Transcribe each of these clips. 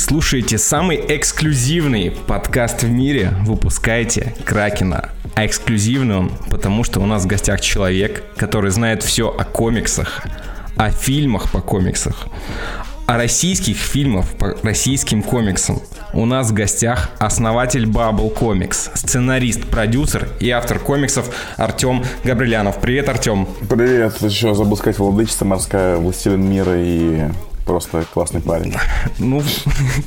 слушаете самый эксклюзивный подкаст в мире. Выпускайте Кракена. А эксклюзивный он, потому что у нас в гостях человек, который знает все о комиксах, о фильмах по комиксах, о российских фильмах по российским комиксам. У нас в гостях основатель Bubble Comics, сценарист, продюсер и автор комиксов Артем Габрилянов. Привет, Артем. Привет. Еще забыл сказать, владычица морская, властелин мира и просто классный парень. Ну,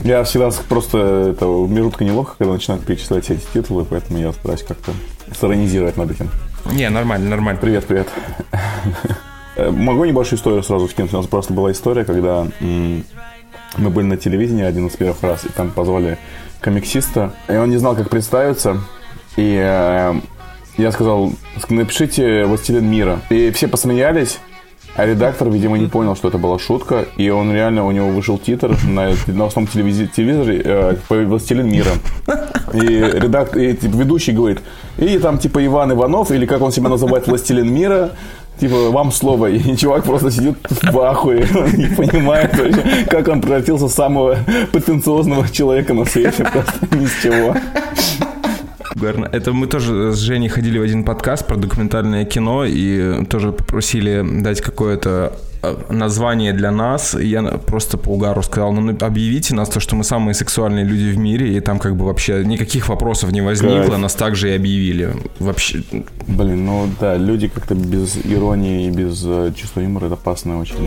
я всегда просто это жутко неловко, когда начинают перечислять все эти титулы, поэтому я стараюсь как-то сиронизировать над этим. Не, нормально, нормально. Привет, привет. Могу небольшую историю сразу скинуть? У нас просто была история, когда мы были на телевидении один из первых раз, и там позвали комиксиста, и он не знал, как представиться, и э, я сказал, напишите «Властелин мира». И все посмеялись, а редактор, видимо, не понял, что это была шутка, и он реально, у него вышел титр на, основном телевизи, телевизоре э, «Властелин мира». И редактор, и, типа, ведущий говорит, и там типа Иван Иванов, или как он себя называет, «Властелин мира», Типа, вам слово. И чувак просто сидит в ахуе, не понимает вообще, как он превратился в самого претенциозного человека на свете. Просто ни с чего. Верно. Это мы тоже с Женей ходили в один подкаст про документальное кино и тоже попросили дать какое-то э, название для нас. Я просто по угару сказал, ну, ну объявите нас то, что мы самые сексуальные люди в мире, и там как бы вообще никаких вопросов не возникло, Кайф. нас также и объявили. Вообще. Блин, ну да, люди как-то без иронии и без э, чувства юмора, это опасно очень.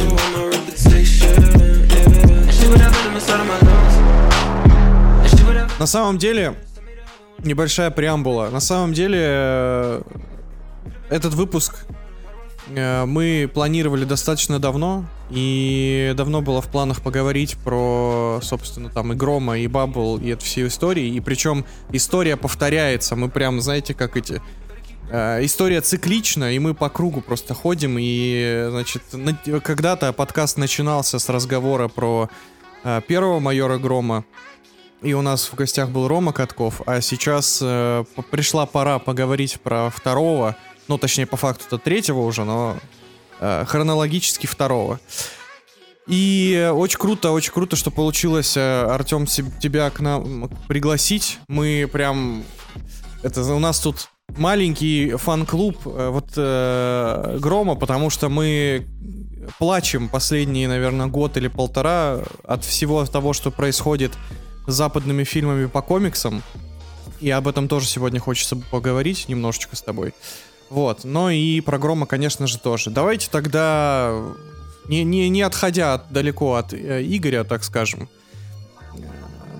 На самом деле, небольшая преамбула. На самом деле, э, этот выпуск э, мы планировали достаточно давно, и давно было в планах поговорить про, собственно, там и Грома, и Баббл, и эту всю историю. И причем история повторяется. Мы прям, знаете, как эти... Э, история циклична, и мы по кругу просто ходим. И, значит, когда-то подкаст начинался с разговора про первого майора Грома, и у нас в гостях был Рома Катков, а сейчас э, пришла пора поговорить про второго, ну, точнее, по факту это третьего уже, но э, хронологически второго. И очень круто, очень круто, что получилось, э, Артем, тебя к нам пригласить. Мы прям... Это у нас тут маленький фан-клуб э, вот э, Грома, потому что мы плачем последние, наверное, год или полтора от всего того, что происходит западными фильмами по комиксам. И об этом тоже сегодня хочется поговорить немножечко с тобой. Вот. Но и про Грома, конечно же, тоже. Давайте тогда, не, не, не отходя от, далеко от э, Игоря, так скажем,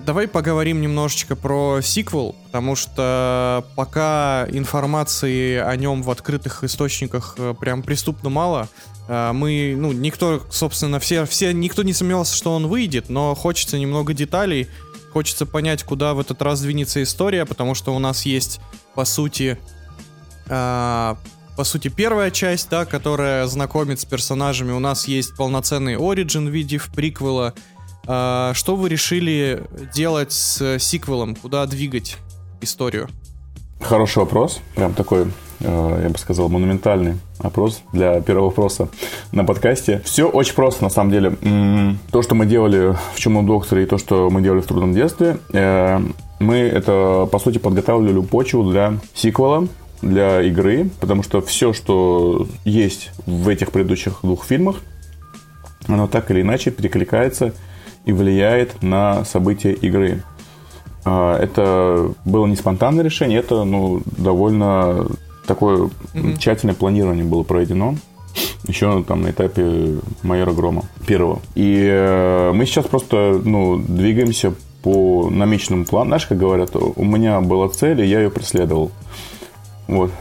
давай поговорим немножечко про сиквел, потому что пока информации о нем в открытых источниках э, прям преступно мало. Э, мы, ну, никто, собственно, все, все, никто не сомневался, что он выйдет, но хочется немного деталей, Хочется понять, куда в этот раз двинется история, потому что у нас есть, по сути, э, по сути, первая часть, да, которая знакомит с персонажами. У нас есть полноценный оригин в виде приквела. Э, что вы решили делать с сиквелом? Куда двигать историю? Хороший вопрос. Прям такой я бы сказал, монументальный опрос для первого вопроса на подкасте. Все очень просто, на самом деле. То, что мы делали в «Чумном докторе» и то, что мы делали в «Трудном детстве», э, мы это, по сути, подготавливали почву для сиквела, для игры, потому что все, что есть в этих предыдущих двух фильмах, оно так или иначе перекликается и влияет на события игры. А, это было не спонтанное решение, это ну, довольно такое mm-hmm. тщательное планирование было проведено еще там на этапе майора Грома первого. И э, мы сейчас просто ну, двигаемся по намеченному плану. Знаешь, как говорят, у меня была цель, и я ее преследовал. Вот.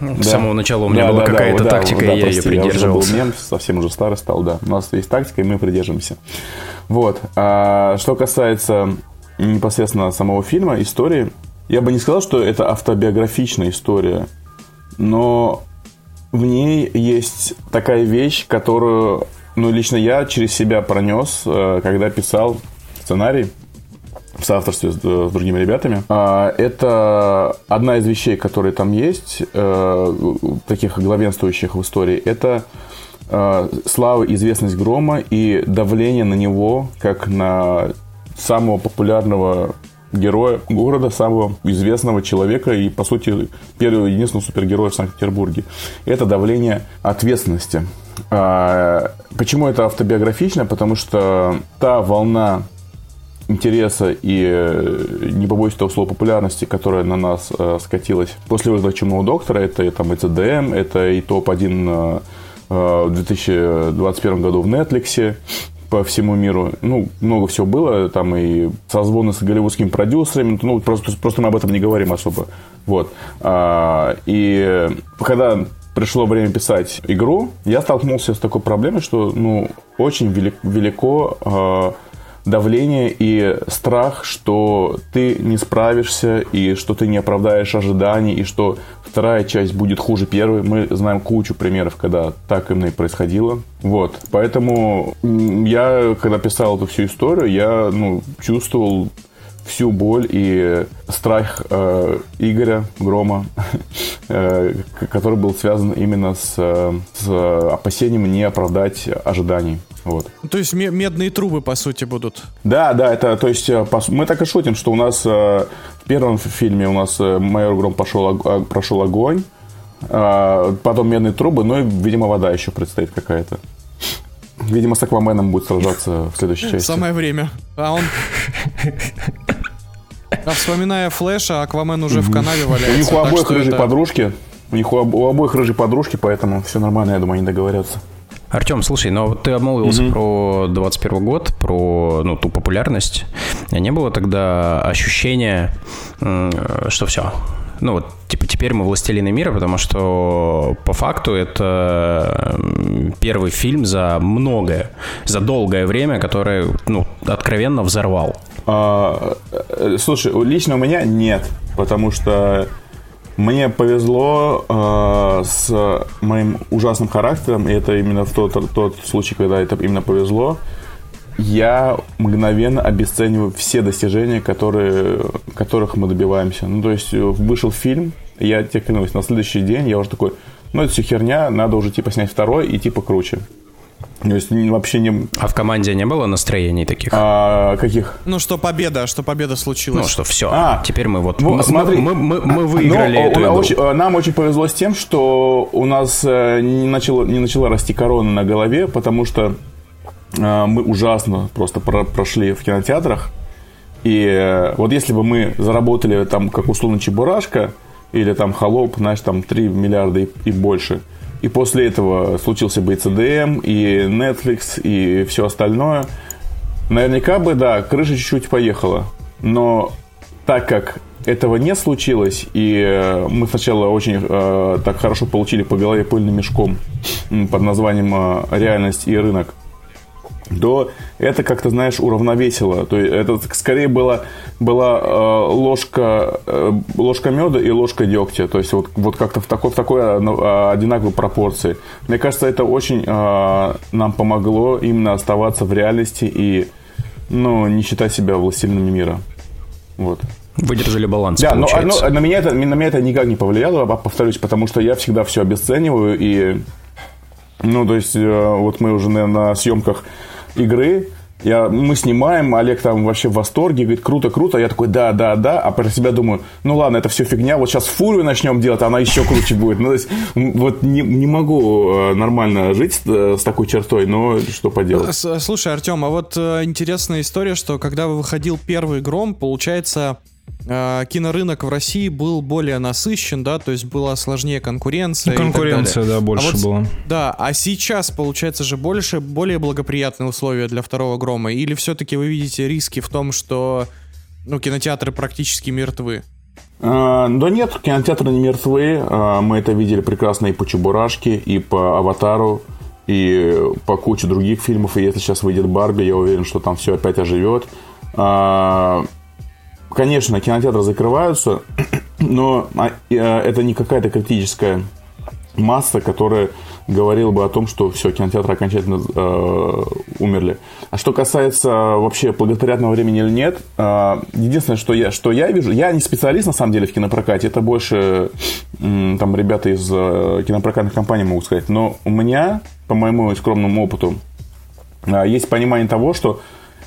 Ну, с да. самого начала у меня да, была да, какая-то да, тактика, да, и я прости, ее придерживался. Я уже был мем, совсем уже старый стал, да. У нас есть тактика, и мы придерживаемся. Вот. А, что касается непосредственно самого фильма, истории, я бы не сказал, что это автобиографичная история, но в ней есть такая вещь, которую, ну, лично я через себя пронес, э, когда писал сценарий в соавторстве с, с другими ребятами. А, это одна из вещей, которые там есть, э, таких главенствующих в истории, это э, слава, известность Грома и давление на него, как на самого популярного героя города, самого известного человека и, по сути, первого единственного супергероя в Санкт-Петербурге. Это давление ответственности. А, почему это автобиографично? Потому что та волна интереса и, э, не побоюсь этого слова, популярности, которая на нас э, скатилась после вызова Чумного доктора, это и, там, и CDM, это и топ-1 э, э, в 2021 году в Netflix, по всему миру. Ну, много всего было, там и созвоны с голливудскими продюсерами, ну, просто, просто мы об этом не говорим особо. Вот. А, и когда пришло время писать игру, я столкнулся с такой проблемой, что, ну, очень велик, велико а, давление и страх, что ты не справишься, и что ты не оправдаешь ожиданий, и что вторая часть будет хуже первой. Мы знаем кучу примеров, когда так именно и происходило. Вот. Поэтому я, когда писал эту всю историю, я ну, чувствовал всю боль и страх э, Игоря Грома, э, который был связан именно с, с опасением не оправдать ожиданий. Вот. То есть медные трубы, по сути, будут. Да, да, это, то есть, э, мы так и шутим, что у нас э, в первом фильме у нас э, майор Гром пошел, прошел огонь, а, потом медные трубы, ну и, видимо, вода еще предстоит какая-то. Видимо, с Акваменом будет сражаться в следующей части. Самое время. А он... А вспоминая Флэша, Аквамен уже в канаве валяется. У них у обоих рыжие подружки. У них у обоих рыжие подружки, поэтому все нормально, я думаю, они договорятся. Артем, слушай, но ты обмолвился угу. про 21 год, про ну, ту популярность. Не было тогда ощущения, что все, ну вот, типа, теперь мы властелины мира, потому что по факту это первый фильм за многое, за долгое время, который, ну, откровенно взорвал. А, э, слушай, лично у меня нет, потому что мне повезло э, с моим ужасным характером, и это именно в тот, тот случай, когда это именно повезло. Я мгновенно обесцениваю все достижения, которые, которых мы добиваемся. Ну, то есть вышел фильм, я тебе клянусь, на следующий день я уже такой, ну, это все херня, надо уже типа снять второй и типа круче. То есть вообще не... А в команде не было настроений таких? А, каких? Ну, что победа, что победа случилась. Ну, что все. А, теперь мы вот... Ну, мы, смотри, мы, мы, мы выиграли ну, эту игру. Очень, нам очень повезло с тем, что у нас э, не, начало, не начала расти корона на голове, потому что э, мы ужасно просто про, прошли в кинотеатрах. И э, вот если бы мы заработали там, как условно, Чебурашка или там Холоп, знаешь, там 3 миллиарда и, и больше – и после этого случился бы и CDM, и Netflix, и все остальное. Наверняка бы, да, крыша чуть-чуть поехала. Но так как этого не случилось, и э, мы сначала очень э, так хорошо получили по голове пыльным мешком под названием э, «Реальность и рынок», то это как-то, знаешь, уравновесило. То есть это скорее была, была э, ложка, э, ложка меда и ложка дегтя. То есть вот, вот как-то в такой, в такой э, одинаковой пропорции. Мне кажется, это очень э, нам помогло именно оставаться в реальности и ну, не считать себя властелинами мира. Вот. Выдержали баланс, Да, но, но на, меня это, на меня это никак не повлияло, повторюсь, потому что я всегда все обесцениваю и ну, то есть, э, вот мы уже на, на съемках игры, я, мы снимаем, Олег там вообще в восторге, говорит, круто, круто. Я такой, да, да, да. А про себя думаю, ну ладно, это все фигня. Вот сейчас фурию начнем делать, она еще круче будет. Ну, то есть, вот не, не могу э, нормально жить с, э, с такой чертой, но что поделать. Слушай, Артем, а вот интересная история, что когда выходил первый гром, получается, э, кинорынок в России был более насыщен, да, то есть была сложнее конкуренция. Ну, конкуренция, да, больше а вот, была. Да, а сейчас, получается же, больше, более благоприятные условия для второго грома? Или все-таки вы видите риски в том, что ну, кинотеатры практически мертвы? А, да нет, кинотеатры не мертвы. А, мы это видели прекрасно и по Чебурашке, и по Аватару, и по куче других фильмов. И если сейчас выйдет Барби, я уверен, что там все опять оживет. А, конечно, кинотеатры закрываются, но а, э, это не какая-то критическая масса, которая говорила бы о том, что все, кинотеатры окончательно э, умерли. А что касается вообще благотворительного времени или нет, э, единственное, что я, что я вижу, я не специалист на самом деле в кинопрокате, это больше э, там ребята из э, кинопрокатных компаний могут сказать, но у меня, по моему скромному опыту, э, есть понимание того, что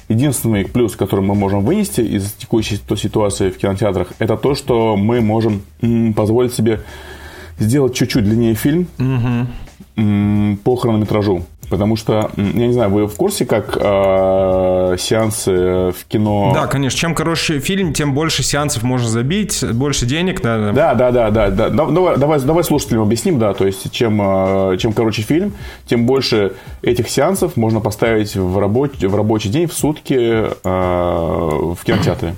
единственный плюс, который мы можем вынести из текущей ситуации в кинотеатрах, это то, что мы можем позволить себе сделать чуть-чуть длиннее фильм угу. По хронометражу. Потому что, я не знаю, вы в курсе, как э, сеансы в кино... Да, конечно. Чем короче фильм, тем больше сеансов можно забить, больше денег. Да, да, да, да. да, да. Давай, давай, давай слушателям объясним, да. То есть, чем, э, чем короче фильм, тем больше этих сеансов можно поставить в, рабоч... в рабочий день, в сутки э, в кинотеатре.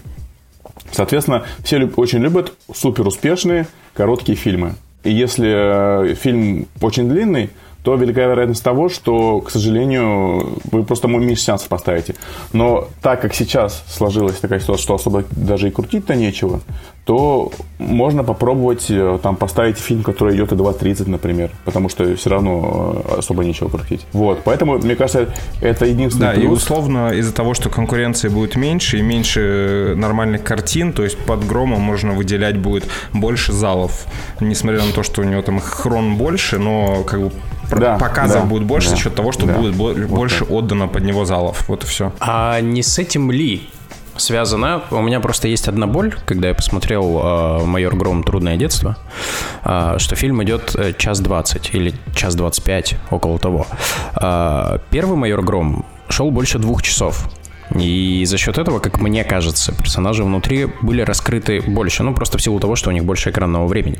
Соответственно, все очень любят супер успешные короткие фильмы. И если э, фильм очень длинный, то велика вероятность того, что, к сожалению, вы просто мой меньше сеансов поставите. Но так как сейчас сложилась такая ситуация, что особо даже и крутить-то нечего, то можно попробовать э, там поставить фильм, который идет и 2.30, например, потому что все равно э, особо нечего крутить. Вот, поэтому, мне кажется, это единственный Да, плюс. и условно из-за того, что конкуренции будет меньше и меньше нормальных картин, то есть под громом можно выделять будет больше залов, несмотря на то, что у него там хрон больше, но как бы да, показов да, будет больше да, за счет того, что да, будет больше вот отдано под него залов. Вот и все. А не с этим ли связано. У меня просто есть одна боль, когда я посмотрел э, «Майор Гром. Трудное детство», э, что фильм идет э, час двадцать или час двадцать пять, около того. Э, первый «Майор Гром» шел больше двух часов. И за счет этого, как мне кажется, персонажи внутри были раскрыты больше. Ну, просто в силу того, что у них больше экранного времени.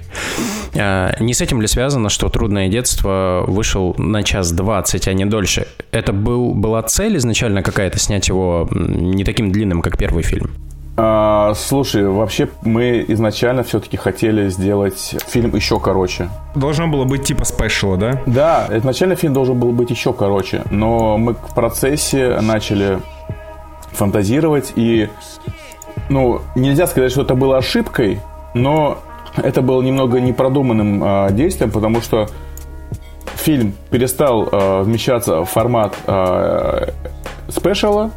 А, не с этим ли связано, что «Трудное детство» вышел на час двадцать, а не дольше? Это был, была цель изначально какая-то снять его не таким длинным, как первый фильм? А, слушай, вообще мы изначально все-таки хотели сделать фильм еще короче. Должно было быть типа спешла, да? Да, изначально фильм должен был быть еще короче, но мы в процессе начали фантазировать. И, ну, нельзя сказать, что это было ошибкой, но это было немного непродуманным э, действием, потому что фильм перестал э, вмещаться в формат э, спешала,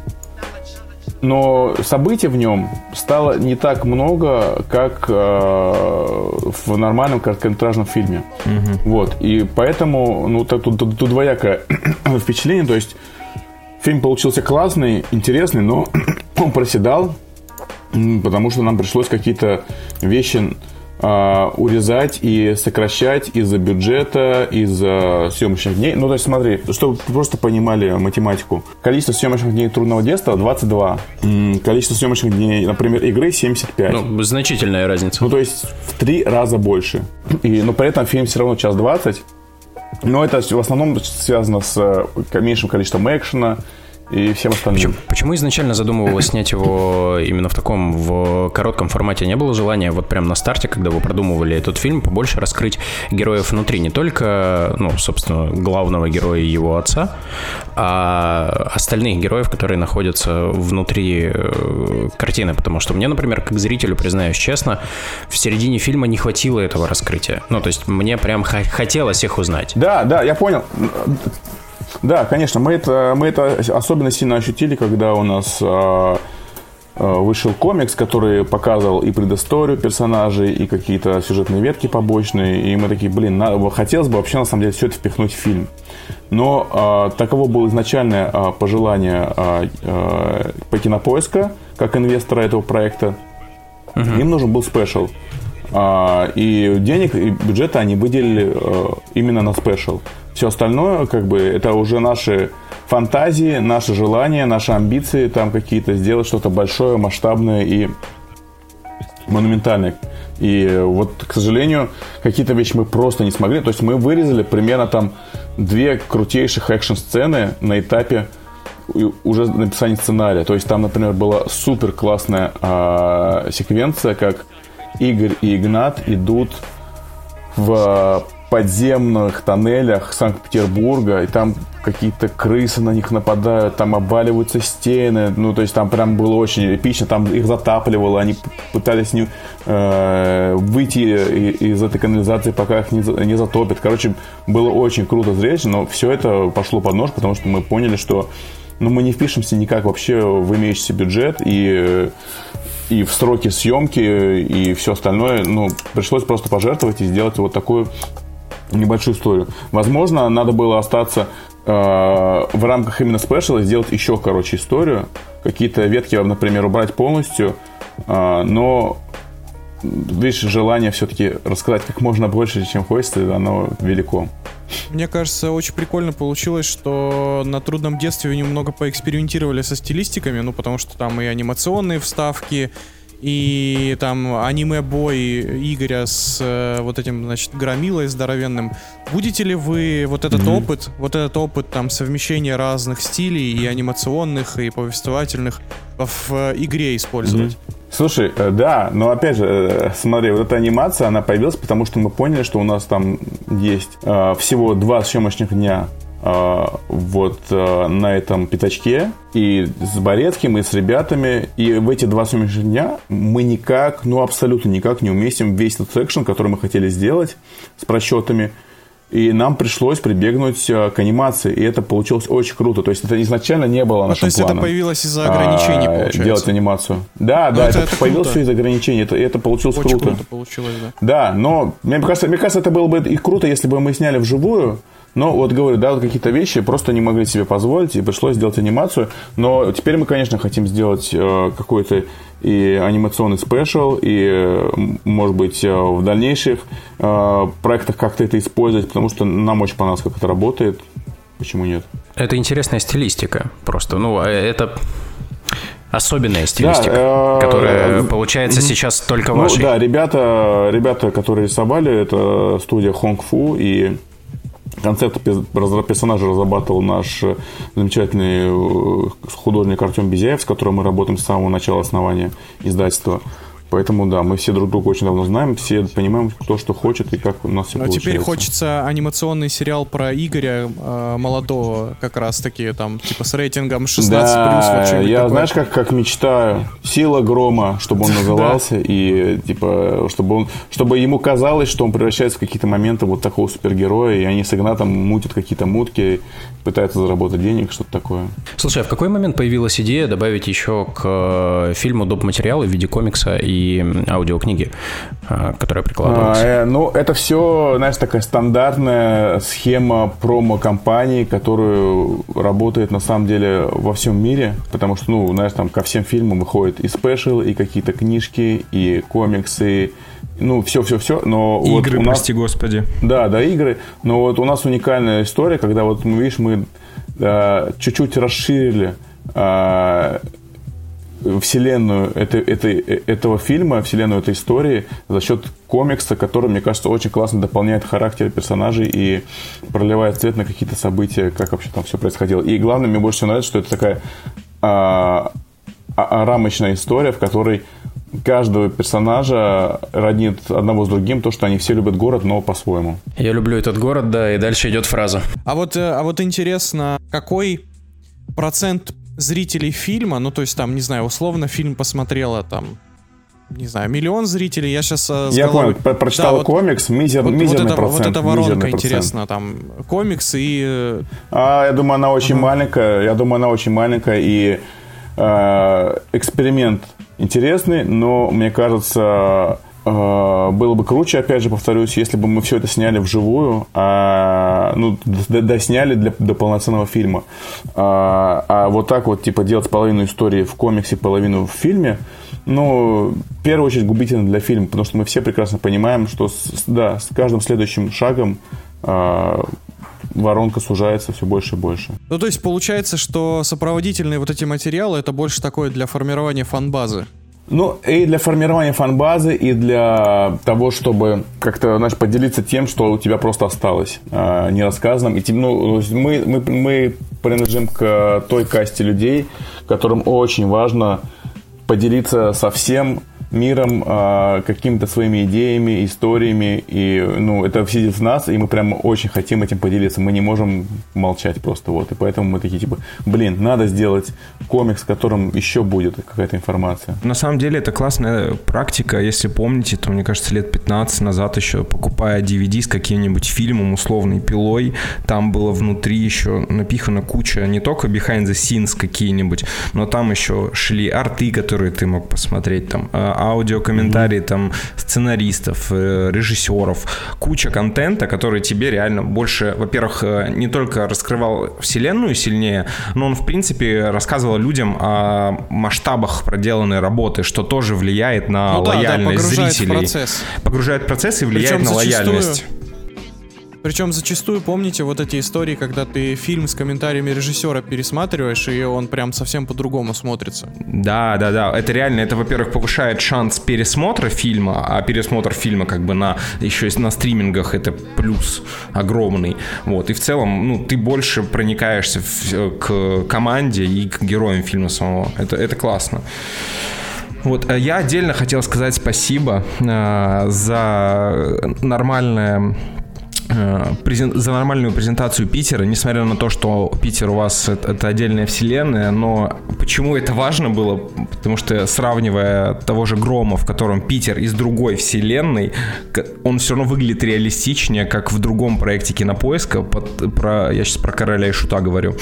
но событий в нем стало не так много, как э, в нормальном короткометражном фильме. Угу. Вот. И поэтому, ну, тут, тут, тут двоякое впечатление. То есть Фильм получился классный, интересный, но он проседал, потому что нам пришлось какие-то вещи э, урезать и сокращать из-за бюджета, из-за съемочных дней. Ну, то есть, смотри, чтобы вы просто понимали математику. Количество съемочных дней трудного детства 22. Количество съемочных дней, например, игры 75. Ну, значительная разница. Ну, то есть, в три раза больше. И, но при этом фильм все равно час 20. Но это в основном связано с э, меньшим количеством экшена, и всем остальным. Почему, почему изначально задумывалось снять его именно в таком, в коротком формате? Не было желания вот прям на старте, когда вы продумывали этот фильм, побольше раскрыть героев внутри? Не только, ну, собственно, главного героя и его отца, а остальных героев, которые находятся внутри э, картины. Потому что мне, например, как зрителю, признаюсь честно, в середине фильма не хватило этого раскрытия. Ну, то есть мне прям хотелось их узнать. Да, да, я понял. Да, конечно, мы это, мы это особенно сильно ощутили, когда у нас э, вышел комикс, который показывал и предысторию персонажей, и какие-то сюжетные ветки побочные, и мы такие, блин, надо, хотелось бы вообще на самом деле все это впихнуть в фильм. Но э, таково было изначальное э, пожелание э, э, по кинопоиска, как инвестора этого проекта. Угу. Им нужен был special. Э, и денег, и бюджета они выделили э, именно на special. Все остальное, как бы, это уже наши фантазии, наши желания, наши амбиции, там какие-то сделать что-то большое, масштабное и монументальное. И вот, к сожалению, какие-то вещи мы просто не смогли. То есть мы вырезали примерно там две крутейших экшн-сцены на этапе уже написания сценария. То есть там, например, была супер классная э, секвенция, как Игорь и Игнат идут в подземных тоннелях Санкт-Петербурга, и там какие-то крысы на них нападают, там обваливаются стены, ну, то есть там прям было очень эпично, там их затапливало, они пытались не, э, выйти из этой канализации, пока их не, не затопят. Короче, было очень круто зрелище, но все это пошло под нож, потому что мы поняли, что ну, мы не впишемся никак вообще в имеющийся бюджет, и и в сроки съемки, и все остальное, ну, пришлось просто пожертвовать и сделать вот такую небольшую историю. Возможно, надо было остаться э, в рамках именно спешала сделать еще короче историю. Какие-то ветки, например, убрать полностью, э, но видишь, желание все-таки рассказать как можно больше, чем хочется, оно велико. Мне кажется, очень прикольно получилось, что на трудном детстве немного поэкспериментировали со стилистиками, ну, потому что там и анимационные вставки, и там аниме-бой Игоря с э, вот этим, значит, громилой здоровенным. Будете ли вы вот этот mm-hmm. опыт, вот этот опыт там совмещения разных стилей и анимационных, и повествовательных в э, игре использовать? Mm-hmm. Слушай, э, да, но опять же, э, смотри, вот эта анимация, она появилась, потому что мы поняли, что у нас там есть э, всего два съемочных дня вот э, на этом пятачке, и с Борецким, и с ребятами, и в эти два съемочных дня мы никак, ну абсолютно никак не уместим весь этот экшен, который мы хотели сделать с просчетами, и нам пришлось прибегнуть э, к анимации, и это получилось очень круто. То есть это изначально не было нашим ну, то есть планом. это появилось из-за ограничений, а, получается? Делать анимацию. Да, ну, да, это, это, это появилось все из ограничений, это, это получилось очень круто. круто получилось, да. Да, но мне кажется, мне кажется, это было бы и круто, если бы мы сняли вживую, но вот говорю, да, вот какие-то вещи просто не могли себе позволить, и пришлось сделать анимацию. Но теперь мы, конечно, хотим сделать э, какой-то и анимационный спешл, и, э, может быть, э, в дальнейших э, проектах как-то это использовать, потому что нам очень понравилось, как это работает. Почему нет? Это интересная стилистика просто. Ну, а это особенная стилистика, да, которая получается сейчас только ну, вашей. Да, ребята, ребята, которые рисовали, это студия Hong Fu и Концепт персонажа разрабатывал наш э, замечательный э, художник Артем Безяев, с которым мы работаем с самого начала основания издательства. Поэтому, да, мы все друг друга очень давно знаем, все понимаем, кто что хочет и как у нас все Но получается. теперь хочется анимационный сериал про Игоря э, молодого, как раз-таки, там, типа с рейтингом 16+. Да, я, такое. знаешь, как, как мечтаю, сила грома, чтобы он назывался, и, типа, чтобы, он, чтобы ему казалось, что он превращается в какие-то моменты вот такого супергероя, и они с Игнатом мутят какие-то мутки, пытаются заработать денег, что-то такое. Слушай, а в какой момент появилась идея добавить еще к э, фильму доп. материалы в виде комикса и аудиокниги, а, которая прикладывалась? А, э, ну, это все, знаешь, такая стандартная схема промо-компании, которую работает на самом деле во всем мире, потому что, ну, знаешь, там ко всем фильмам выходит и спешл, и какие-то книжки, и комиксы, ну, все-все-все, но игры, вот у нас... прости господи. Да, да, игры, но вот у нас уникальная история, когда вот, мы, видишь, мы э, чуть-чуть расширили э, вселенную это, это, этого фильма, вселенную этой истории за счет комикса, который, мне кажется, очень классно дополняет характер персонажей и проливает цвет на какие-то события, как вообще там все происходило. И главное, мне больше всего нравится, что это такая а, а, а, рамочная история, в которой каждого персонажа роднит одного с другим то, что они все любят город, но по-своему. Я люблю этот город, да, и дальше идет фраза. А вот, э, а вот интересно, какой процент зрителей фильма, ну, то есть там, не знаю, условно фильм посмотрело там не знаю, миллион зрителей. Я сейчас э, Я головы... понял, прочитал да, комикс, мизер, вот, мизерный вот это, процент. Вот эта воронка интересна, там комикс и... Э, а, я думаю, она очень uh-huh. маленькая. Я думаю, она очень маленькая и эксперимент интересный, но мне кажется Э, было бы круче, опять же, повторюсь, если бы мы все это сняли вживую, а, ну, досняли для, до полноценного фильма. А, а вот так вот, типа, делать половину истории в комиксе, половину в фильме, ну, в первую очередь губительно для фильма, потому что мы все прекрасно понимаем, что, с, да, с каждым следующим шагом а, воронка сужается все больше и больше. Ну, то есть получается, что сопроводительные вот эти материалы это больше такое для формирования фан-базы. Ну, и для формирования фан-базы, и для того, чтобы как-то, знаешь, поделиться тем, что у тебя просто осталось э, нерассказанным. И, ну, мы, мы, мы принадлежим к той касте людей, которым очень важно поделиться со всем миром, э, какими-то своими идеями, историями. И, ну, это сидит в нас, и мы прям очень хотим этим поделиться. Мы не можем молчать просто, вот. И поэтому мы такие, типа, блин, надо сделать комикс, в котором еще будет какая-то информация. На самом деле, это классная практика. Если помните, то, мне кажется, лет 15 назад еще, покупая DVD с каким-нибудь фильмом, условной пилой, там было внутри еще напихана куча не только behind the scenes какие-нибудь, но там еще шли арты, которые ты мог посмотреть, там, аудиокомментарии там сценаристов, э, режиссеров, куча контента, который тебе реально больше, во-первых, э, не только раскрывал вселенную сильнее, но он, в принципе, рассказывал людям о масштабах проделанной работы, что тоже влияет на Ну да, да, лояльность погружает в зрителей. процесс. Погружает в процесс и влияет Причем на зачастую- лояльность. Причем зачастую, помните, вот эти истории, когда ты фильм с комментариями режиссера пересматриваешь, и он прям совсем по-другому смотрится. Да, да, да. Это реально, это, во-первых, повышает шанс пересмотра фильма, а пересмотр фильма как бы на еще на стримингах это плюс огромный. Вот. И в целом, ну, ты больше проникаешься в- к команде и к героям фильма самого. Это, это классно. Вот, э, я отдельно хотел сказать спасибо э, за нормальное э, за нормальную презентацию Питера, несмотря на то, что Питер у вас это, это отдельная вселенная, но почему это важно было? Потому что сравнивая того же Грома, в котором Питер из другой вселенной, он все равно выглядит реалистичнее, как в другом проекте Кинопоиска, под- про, я сейчас про Короля и Шута говорю,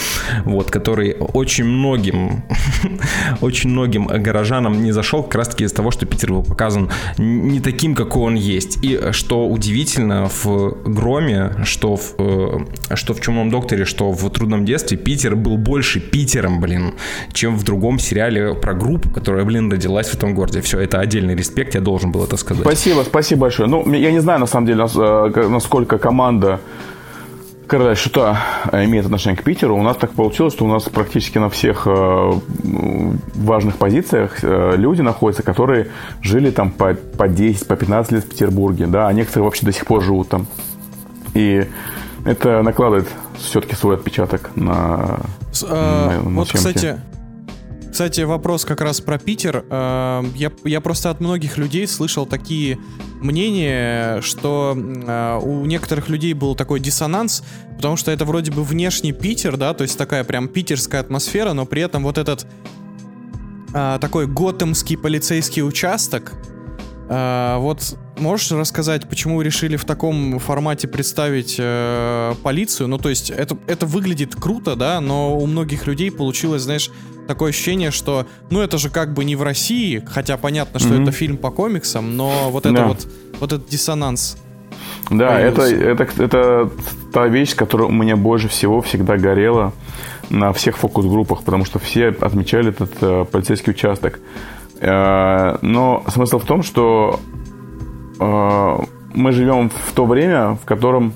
вот, который очень многим, очень многим горожанам не зашел как раз-таки из того, что Питер был показан не таким, какой он есть. И э, что удивительно в Громе, что в, э, что в Чумном Докторе, что в Трудном детстве, Питер был больше Питером, блин, чем в другом сериале про группу, которая, блин, родилась в этом городе. Все, это отдельный респект, я должен был это сказать. Спасибо, спасибо большое. Ну, я не знаю, на самом деле, э, насколько команда Короля Шута э, имеет отношение к Питеру. У нас так получилось, что у нас практически на всех важных позициях люди находятся, которые жили там по, по 10, по 15 лет в Петербурге, да, а некоторые вообще до сих пор живут там. И это накладывает все-таки свой отпечаток на... С- На- на вот, съемке. кстати, кстати, вопрос как раз про Питер. Э, я, я просто от многих людей слышал такие мнения, что э, у некоторых людей был такой диссонанс, потому что это вроде бы внешний Питер, да, то есть такая прям питерская атмосфера, но при этом вот этот э, такой готэмский полицейский участок. Э, вот можешь рассказать, почему вы решили в таком формате представить э, полицию? Ну, то есть это, это выглядит круто, да, но у многих людей получилось, знаешь, такое ощущение, что, ну, это же как бы не в России, хотя понятно, что Мгм. это фильм по комиксам, но вот это Да. вот, вот этот диссонанс. Да, это, это, это та вещь, которая у меня больше всего всегда горела на всех фокус-группах, потому что все отмечали этот э, полицейский участок. Э, но смысл в том, что э, мы живем в то время, в котором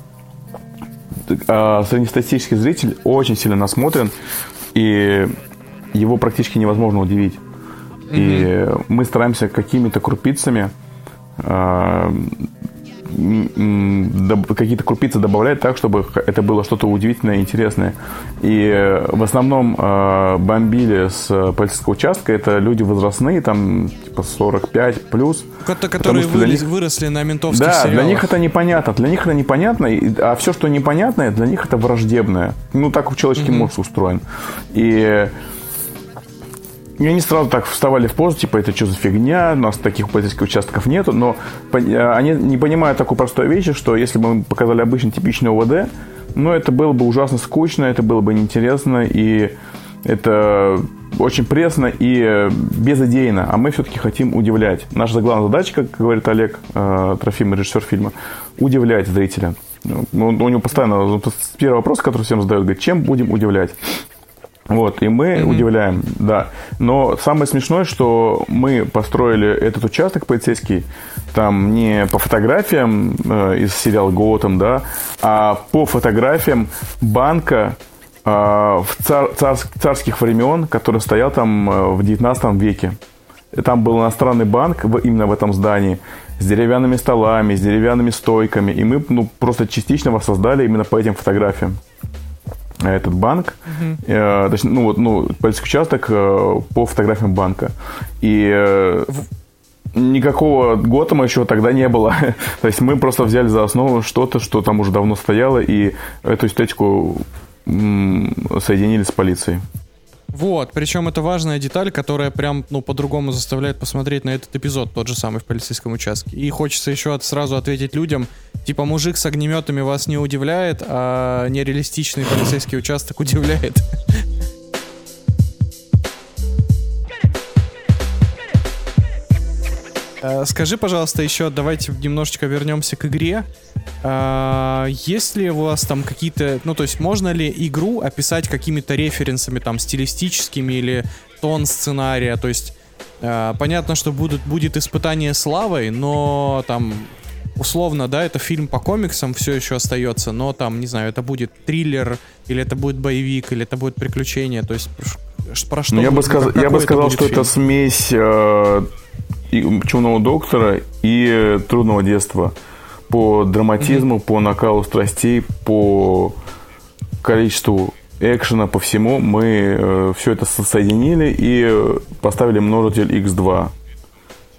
э, среднестатистический зритель очень сильно насмотрен, и его практически невозможно удивить. И мы стараемся какими-то крупицами какие-то крупицы добавлять так, чтобы это было что-то удивительное и интересное. И э, в основном э, бомбили с э, полицейского участка это люди возрастные, там типа 45 плюс. Ко- Которые для вылез- них- выросли на ментовских Да, для сериалах. них это непонятно. Для них это непонятно, а все, что непонятное, для них это враждебное. Ну, так у человеческий мозг устроен. И и они сразу так вставали в позу, типа, это что за фигня, у нас таких полицейских участков нету, но э, они не понимают такой простой вещи, что если бы мы показали обычный типичный ОВД, ну, это было бы ужасно скучно, это было бы неинтересно, и это очень пресно и безыдейно, а мы все-таки хотим удивлять. Наша главная задача, как говорит Олег э, Трофим, режиссер фильма, удивлять зрителя. Ну, у него постоянно ну, первый вопрос, который всем задают, говорит, чем будем удивлять? Вот, и мы удивляем, да. Но самое смешное, что мы построили этот участок полицейский там не по фотографиям э, из сериала Готэм, да, а по фотографиям банка э, в цар- царс- царских времен, который стоял там э, в 19 веке. Там был иностранный банк именно в этом здании с деревянными столами, с деревянными стойками. И мы ну, просто частично воссоздали именно по этим фотографиям этот банк, э, точнее, ну вот, ну, полицейский участок э, по фотографиям банка. И э, никакого Готэма еще тогда не было. То есть мы просто взяли за основу что-то, что там уже давно стояло, и эту эстетику соединили с полицией. Вот, причем это важная деталь, которая прям, ну, по-другому заставляет посмотреть на этот эпизод, тот же самый в полицейском участке. И хочется еще от- сразу ответить людям, типа, мужик с огнеметами вас не удивляет, а нереалистичный полицейский участок удивляет. скажи, пожалуйста, еще давайте немножечко вернемся к игре. А, есть ли у вас там какие-то, ну то есть можно ли игру описать какими-то референсами там стилистическими или тон сценария, то есть э, понятно, что будут, будет испытание славой, но там условно, да, это фильм по комиксам все еще остается, но там, не знаю, это будет триллер, или это будет боевик, или это будет приключение, то есть про что? Ну, я бы, сказ... я бы сказал, что фильм? это смесь э, Чумного доктора и Трудного детства по драматизму, mm-hmm. по накалу страстей, по количеству экшена, по всему. Мы э, все это соединили и поставили множитель x2.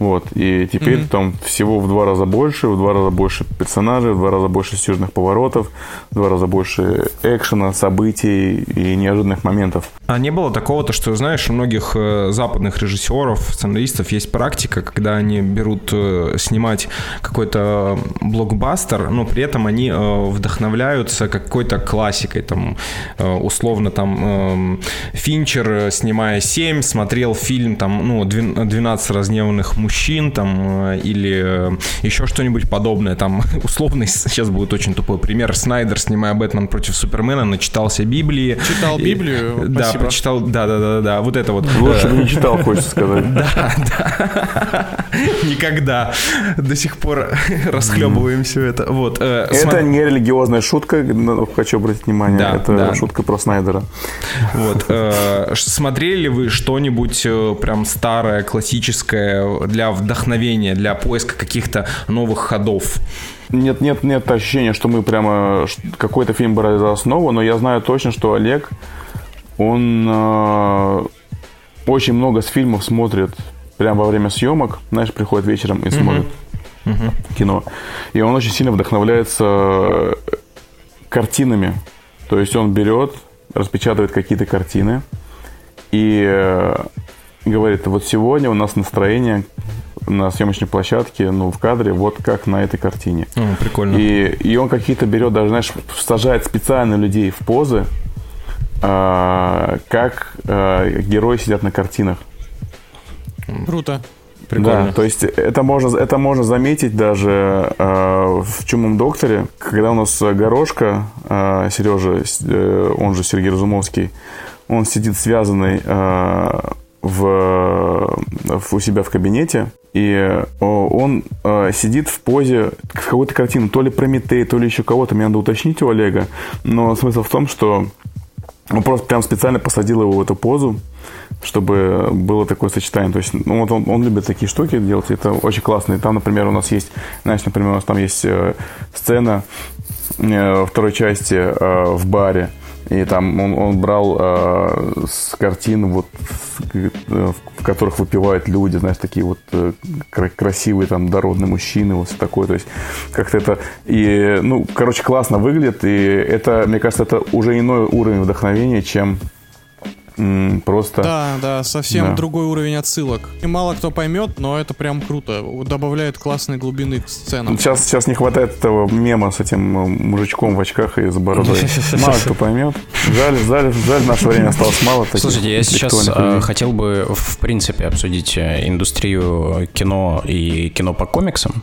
Вот, и теперь mm-hmm. там всего в два раза больше, в два раза больше персонажей, в два раза больше сюжетных поворотов, в два раза больше экшена, событий и неожиданных моментов. А не было такого-то, что, знаешь, у многих э, западных режиссеров, сценаристов есть практика, когда они берут э, снимать какой-то блокбастер, но при этом они э, вдохновляются какой-то классикой, там, условно, там, Финчер, снимая «7», смотрел фильм, там, ну, «12 разневанных мужчин там э, или э, еще что-нибудь подобное. Там условный, сейчас будет очень тупой пример. Снайдер, снимая Бэтмен против Супермена, начитался Библии. Читал Библию? И, да, прочитал, да, да, да, да, вот это вот. Лучше бы не читал, хочется сказать. Да, да. Никогда. До сих пор расхлебываем все это. Вот. Э, это не религиозная шутка, хочу обратить внимание. Да, это шутка про Снайдера. Вот. Смотрели ли вы что-нибудь прям старое, классическое, для вдохновения, для поиска каких-то новых ходов. Нет, нет, нет ощущения, что мы прямо какой-то фильм брали за основу, но я знаю точно, что Олег, он э, очень много с фильмов смотрит прямо во время съемок, знаешь, приходит вечером и смотрит uh-huh. Uh-huh. кино. И он очень сильно вдохновляется картинами. То есть он берет, распечатывает какие-то картины и э, говорит, вот сегодня у нас настроение на съемочной площадке, ну, в кадре, вот как на этой картине. О, прикольно. И, и он какие-то берет, даже, знаешь, сажает специально людей в позы, э, как э, герои сидят на картинах. Круто. Прикольно. Да, то есть это можно, это можно заметить даже э, в «Чумном докторе», когда у нас Горошка, э, Сережа, э, он же Сергей Разумовский, он сидит связанный э, в, в, у себя в кабинете, и он э, сидит в позе какой-то картины, то ли Прометей, то ли еще кого-то, мне надо уточнить у Олега, но смысл в том, что он просто прям специально посадил его в эту позу, чтобы было такое сочетание. То есть, ну, вот он, он любит такие штуки делать, это очень классно. И там, например, у нас есть, знаешь, например, у нас там есть э, сцена э, второй части э, в баре, и там он, он брал э, с картин, вот, в которых выпивают люди, знаешь, такие вот э, красивые, там, дородные мужчины, вот такое. То есть, как-то это... И, ну, короче, классно выглядит. И это, мне кажется, это уже иной уровень вдохновения, чем просто... Да, да, совсем да. другой уровень отсылок. И мало кто поймет, но это прям круто. Добавляет классной глубины к сценам. Сейчас, сейчас не хватает этого мема с этим э, мужичком в очках и с бородой. Мало кто поймет. Жаль, жаль, жаль, наше время осталось мало. Таких Слушайте, я сейчас э, хотел бы, в принципе, обсудить э, индустрию кино и кино по комиксам.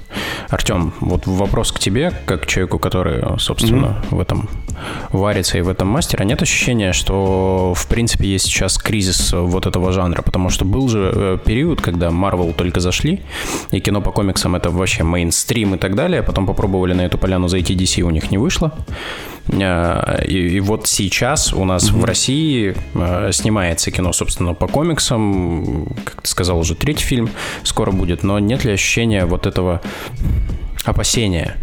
Артем, вот вопрос к тебе, как человеку, который, собственно, mm-hmm. в этом варится и в этом мастер. А нет ощущения, что, в принципе, есть сейчас кризис вот этого жанра? Потому что был же э, период, когда Marvel только зашли, и кино по комиксам это вообще мейнстрим и так далее. Потом попробовали на эту поляну зайти DC, у них не вышло. Э, и, и вот сейчас у нас mm-hmm. в России э, снимается кино, собственно, по комиксам. Как ты сказал, уже третий фильм скоро будет. Но нет ли ощущения вот этого опасения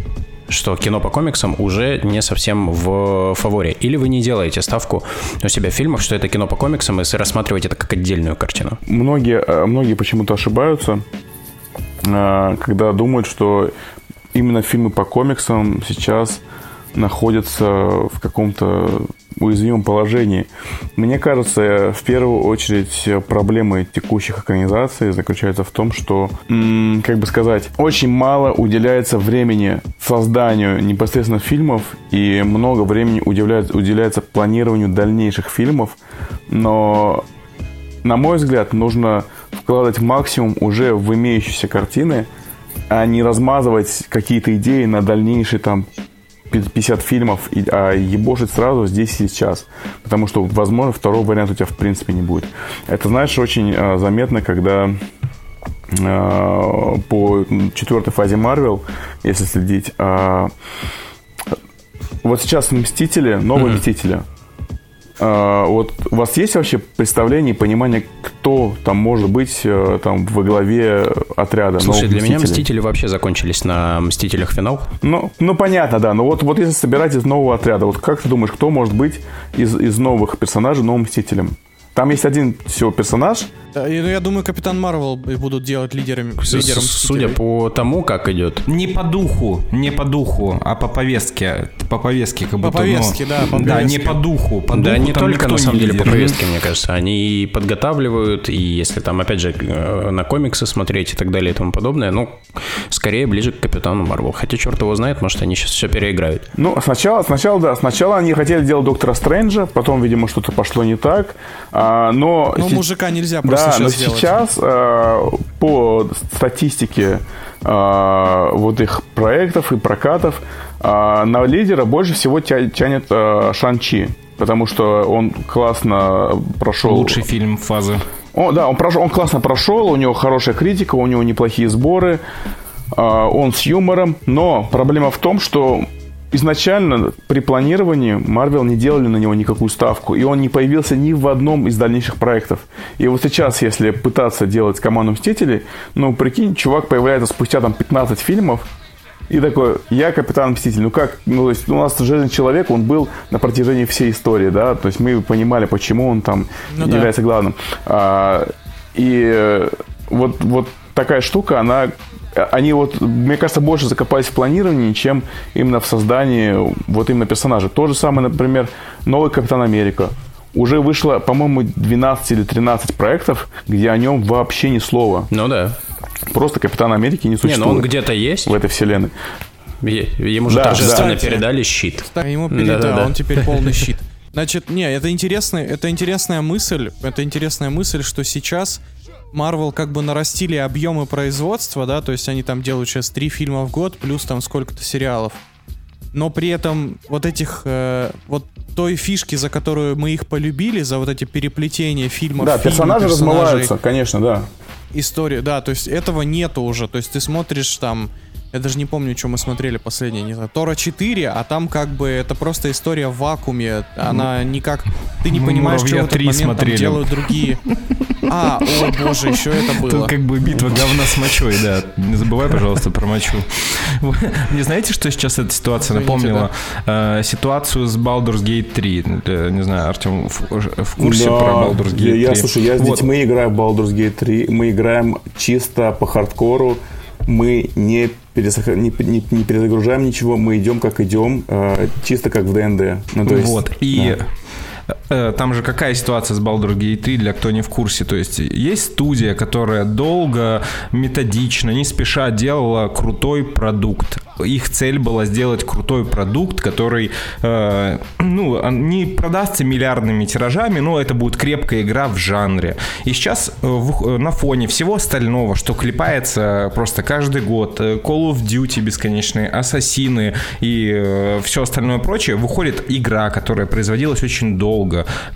что кино по комиксам уже не совсем в фаворе? Или вы не делаете ставку у себя в фильмах, что это кино по комиксам, и рассматриваете это как отдельную картину? Многие, э, многие почему-то ошибаются, э, когда думают, что именно фильмы по комиксам сейчас находятся в каком-то уязвимом положении. Мне кажется, в первую очередь проблемы текущих организаций заключаются в том, что, как бы сказать, очень мало уделяется времени созданию непосредственно фильмов и много времени уделяется, уделяется планированию дальнейших фильмов, но на мой взгляд, нужно вкладывать максимум уже в имеющиеся картины, а не размазывать какие-то идеи на дальнейшие там 50 фильмов, а ебошить сразу здесь и сейчас. Потому что, возможно, второго варианта у тебя в принципе не будет. Это, знаешь, очень а, заметно, когда а, по четвертой фазе Марвел, если следить, а, вот сейчас Мстители, новые mm-hmm. Мстители, вот у вас есть вообще представление и понимание, кто там может быть э, там во главе отряда? Слушай, для меня Мстители вообще закончились на Мстителях финал. Ну, ну понятно, да. Но вот, вот если собирать из нового отряда, вот как ты думаешь, кто может быть из, из новых персонажей новым Мстителем? Там есть один всего персонаж. Да, ну, я думаю, Капитан Марвел будут делать лидерами. лидером Судя по тому, как идет. Не по духу, не по духу, а по повестке. По повестке, как будто. По повестке, ну, да. По да, не по духу. По да, духу, не только на самом деле по повестке, мне кажется. Они подготавливают, и если там, опять же, э, на комиксы смотреть и так далее и тому подобное, ну, скорее ближе к Капитану Марвел. Хотя черт его знает, может, они сейчас все переиграют. Ну, сначала, сначала, да, сначала они хотели делать Доктора Стрэнджа, потом, видимо, что-то пошло не так. А, но... Ну, мужика нельзя просто да, сейчас но сделать. сейчас э, по статистике э, вот их проектов и прокатов э, на лидера больше всего тя- тянет э, Шанчи, потому что он классно прошел... Лучший фильм фазы. О, да, он, прошел, он классно прошел, у него хорошая критика, у него неплохие сборы, э, он с юмором, но проблема в том, что изначально при планировании Marvel не делали на него никакую ставку, и он не появился ни в одном из дальнейших проектов. И вот сейчас, если пытаться делать команду Мстителей, ну, прикинь, чувак появляется спустя там 15 фильмов, и такой, я капитан Мститель. Ну как, ну то есть у нас Железный Человек, он был на протяжении всей истории, да, то есть мы понимали, почему он там ну, является да. главным. А, и вот, вот такая штука, она они вот, мне кажется, больше закопались в планировании, чем именно в создании вот именно персонажа. То же самое, например, новый Капитан Америка. Уже вышло, по-моему, 12 или 13 проектов, где о нем вообще ни слова. Ну да. Просто Капитан Америки не существует. Не, но он где-то есть. В этой вселенной. Ему же да, торжественно да. передали щит. Ему передали, да, да, да. он теперь полный щит. Значит, не, это интересная, это интересная мысль, это интересная мысль, что сейчас Marvel как бы нарастили объемы производства, да, то есть они там делают сейчас три фильма в год, плюс там сколько-то сериалов. Но при этом вот этих, э, вот той фишки, за которую мы их полюбили, за вот эти переплетения фильмов, Да, фильмы, персонажи, размываются, конечно, да. История, да, то есть этого нету уже, то есть ты смотришь там я даже не помню, что мы смотрели последнее, не знаю, Тора 4, а там как бы это просто история в вакууме. Она никак... Ты не мы понимаешь, что в этот момент смотрели. там делают другие. А, о боже, еще это было. Тут как бы битва говна с мочой, да. Не забывай, пожалуйста, про мочу. Не знаете, что сейчас эта ситуация напомнила? Э, ситуацию с Baldur's Gate 3. Э, не знаю, Артем в курсе про Baldur's Gate 3? Я, слушай, я с детьми играю в Baldur's Gate 3. Мы играем чисто по хардкору мы не, пересох... не, не, не перезагружаем ничего, мы идем как идем, э, чисто как в ДНД. Ну, то есть, вот, и... Да там же какая ситуация с Baldur's Gate 3, для кто не в курсе. То есть есть студия, которая долго, методично, не спеша делала крутой продукт их цель была сделать крутой продукт, который, э, ну, не продастся миллиардными тиражами, но это будет крепкая игра в жанре. И сейчас э, в, на фоне всего остального, что клепается просто каждый год, э, Call of Duty бесконечные, Ассасины и э, все остальное прочее, выходит игра, которая производилась очень долго,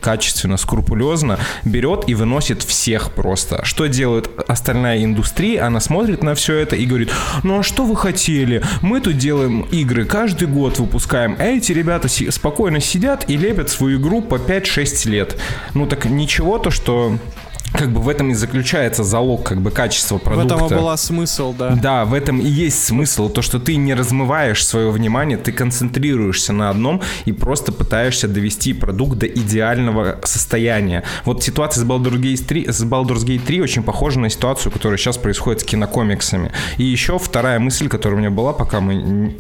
качественно, скрупулезно, берет и выносит всех просто. Что делает остальная индустрия? Она смотрит на все это и говорит, ну а что вы хотели? Мы тут делаем игры, каждый год выпускаем, а эти ребята си- спокойно сидят и лепят свою игру по 5-6 лет. Ну так ничего то, что как бы в этом и заключается залог как бы качества продукта. В этом и была смысл, да. Да, в этом и есть смысл. То, что ты не размываешь свое внимание, ты концентрируешься на одном и просто пытаешься довести продукт до идеального состояния. Вот ситуация с Baldur's Gate 3, с Baldur's Gate 3 очень похожа на ситуацию, которая сейчас происходит с кинокомиксами. И еще вторая мысль, которая у меня была, пока мы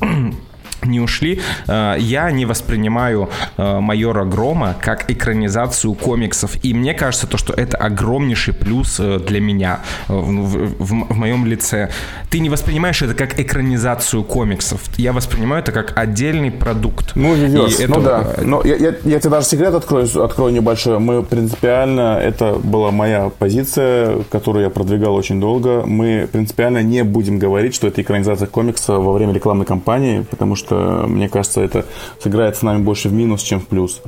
не ушли. Э, я не воспринимаю э, майора Грома как экранизацию комиксов. И мне кажется, то, что это огромнейший плюс э, для меня в, в, в моем лице. Ты не воспринимаешь это как экранизацию комиксов. Я воспринимаю это как отдельный продукт. Ну, реверс. Это... Ну да. Но я, я, я тебе даже секрет открою, открою небольшой. Мы принципиально, это была моя позиция, которую я продвигал очень долго. Мы принципиально не будем говорить, что это экранизация комикса во время рекламной кампании, потому что что, мне кажется, это сыграет с нами больше в минус, чем в плюс.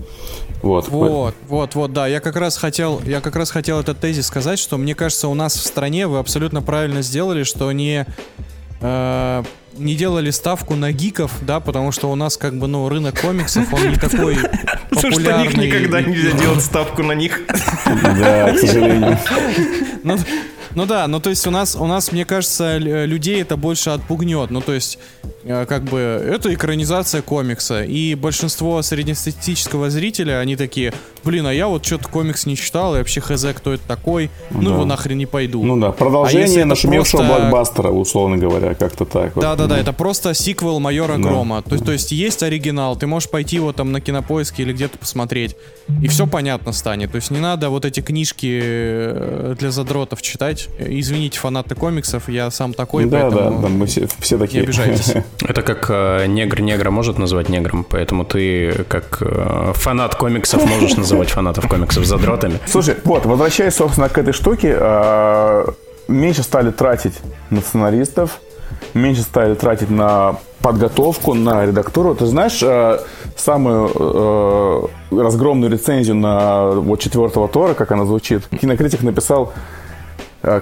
Вот. Вот, вот, вот, да. Я как раз хотел, я как раз хотел этот тезис сказать, что мне кажется, у нас в стране вы абсолютно правильно сделали, что не э, не делали ставку на гиков, да, потому что у нас как бы, ну, рынок комиксов, он не такой популярный. Что никогда нельзя делать ставку на них. Да, к сожалению. Ну, да, ну то есть у нас, у нас, мне кажется, людей это больше отпугнет. Ну то есть, э, как бы, это экранизация комикса. И большинство среднестатистического зрителя, они такие, блин, а я вот что-то комикс не читал, и вообще хз, кто это такой, ну да. его нахрен не пойду. Ну да, продолжение а нашумевшего просто... блокбастера, условно говоря, как-то так. Да-да-да, это просто сиквел Майора да. Грома. То, то есть есть оригинал, ты можешь пойти его там на кинопоиске или где-то посмотреть, и все понятно станет. То есть не надо вот эти книжки э, для задротов читать. Извините, фанаты комиксов, я сам такой, да, поэтому... Да, да, мы все, все такие. Не обижайтесь. Это как э, негр негра может назвать негром, поэтому ты как э, фанат комиксов можешь называть фанатов комиксов задротами. Слушай, вот, возвращаясь, собственно, к этой штуке, э, меньше стали тратить на сценаристов, меньше стали тратить на подготовку, на редактуру. Ты знаешь, э, самую э, разгромную рецензию на вот четвертого Тора, как она звучит, кинокритик написал Э,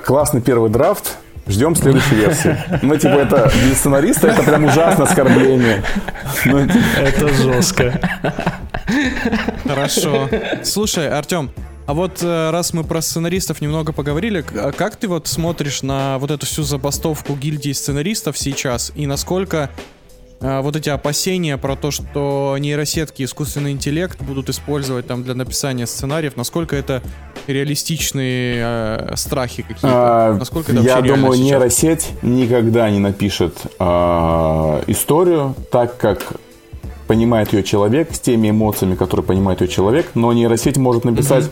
классный первый драфт, Ждем следующей версии. Ну, типа, это для сценариста это прям ужасное оскорбление. Ну, типа... Это жестко. Хорошо. Слушай, Артем, а вот э, раз мы про сценаристов немного поговорили, а как ты вот смотришь на вот эту всю забастовку гильдии сценаристов сейчас и насколько вот эти опасения про то, что нейросетки, искусственный интеллект будут использовать там для написания сценариев, насколько это реалистичные э, страхи какие-то? А, насколько это я думаю, сейчас? нейросеть никогда не напишет э, историю так, как понимает ее человек, с теми эмоциями, которые понимает ее человек, но нейросеть может написать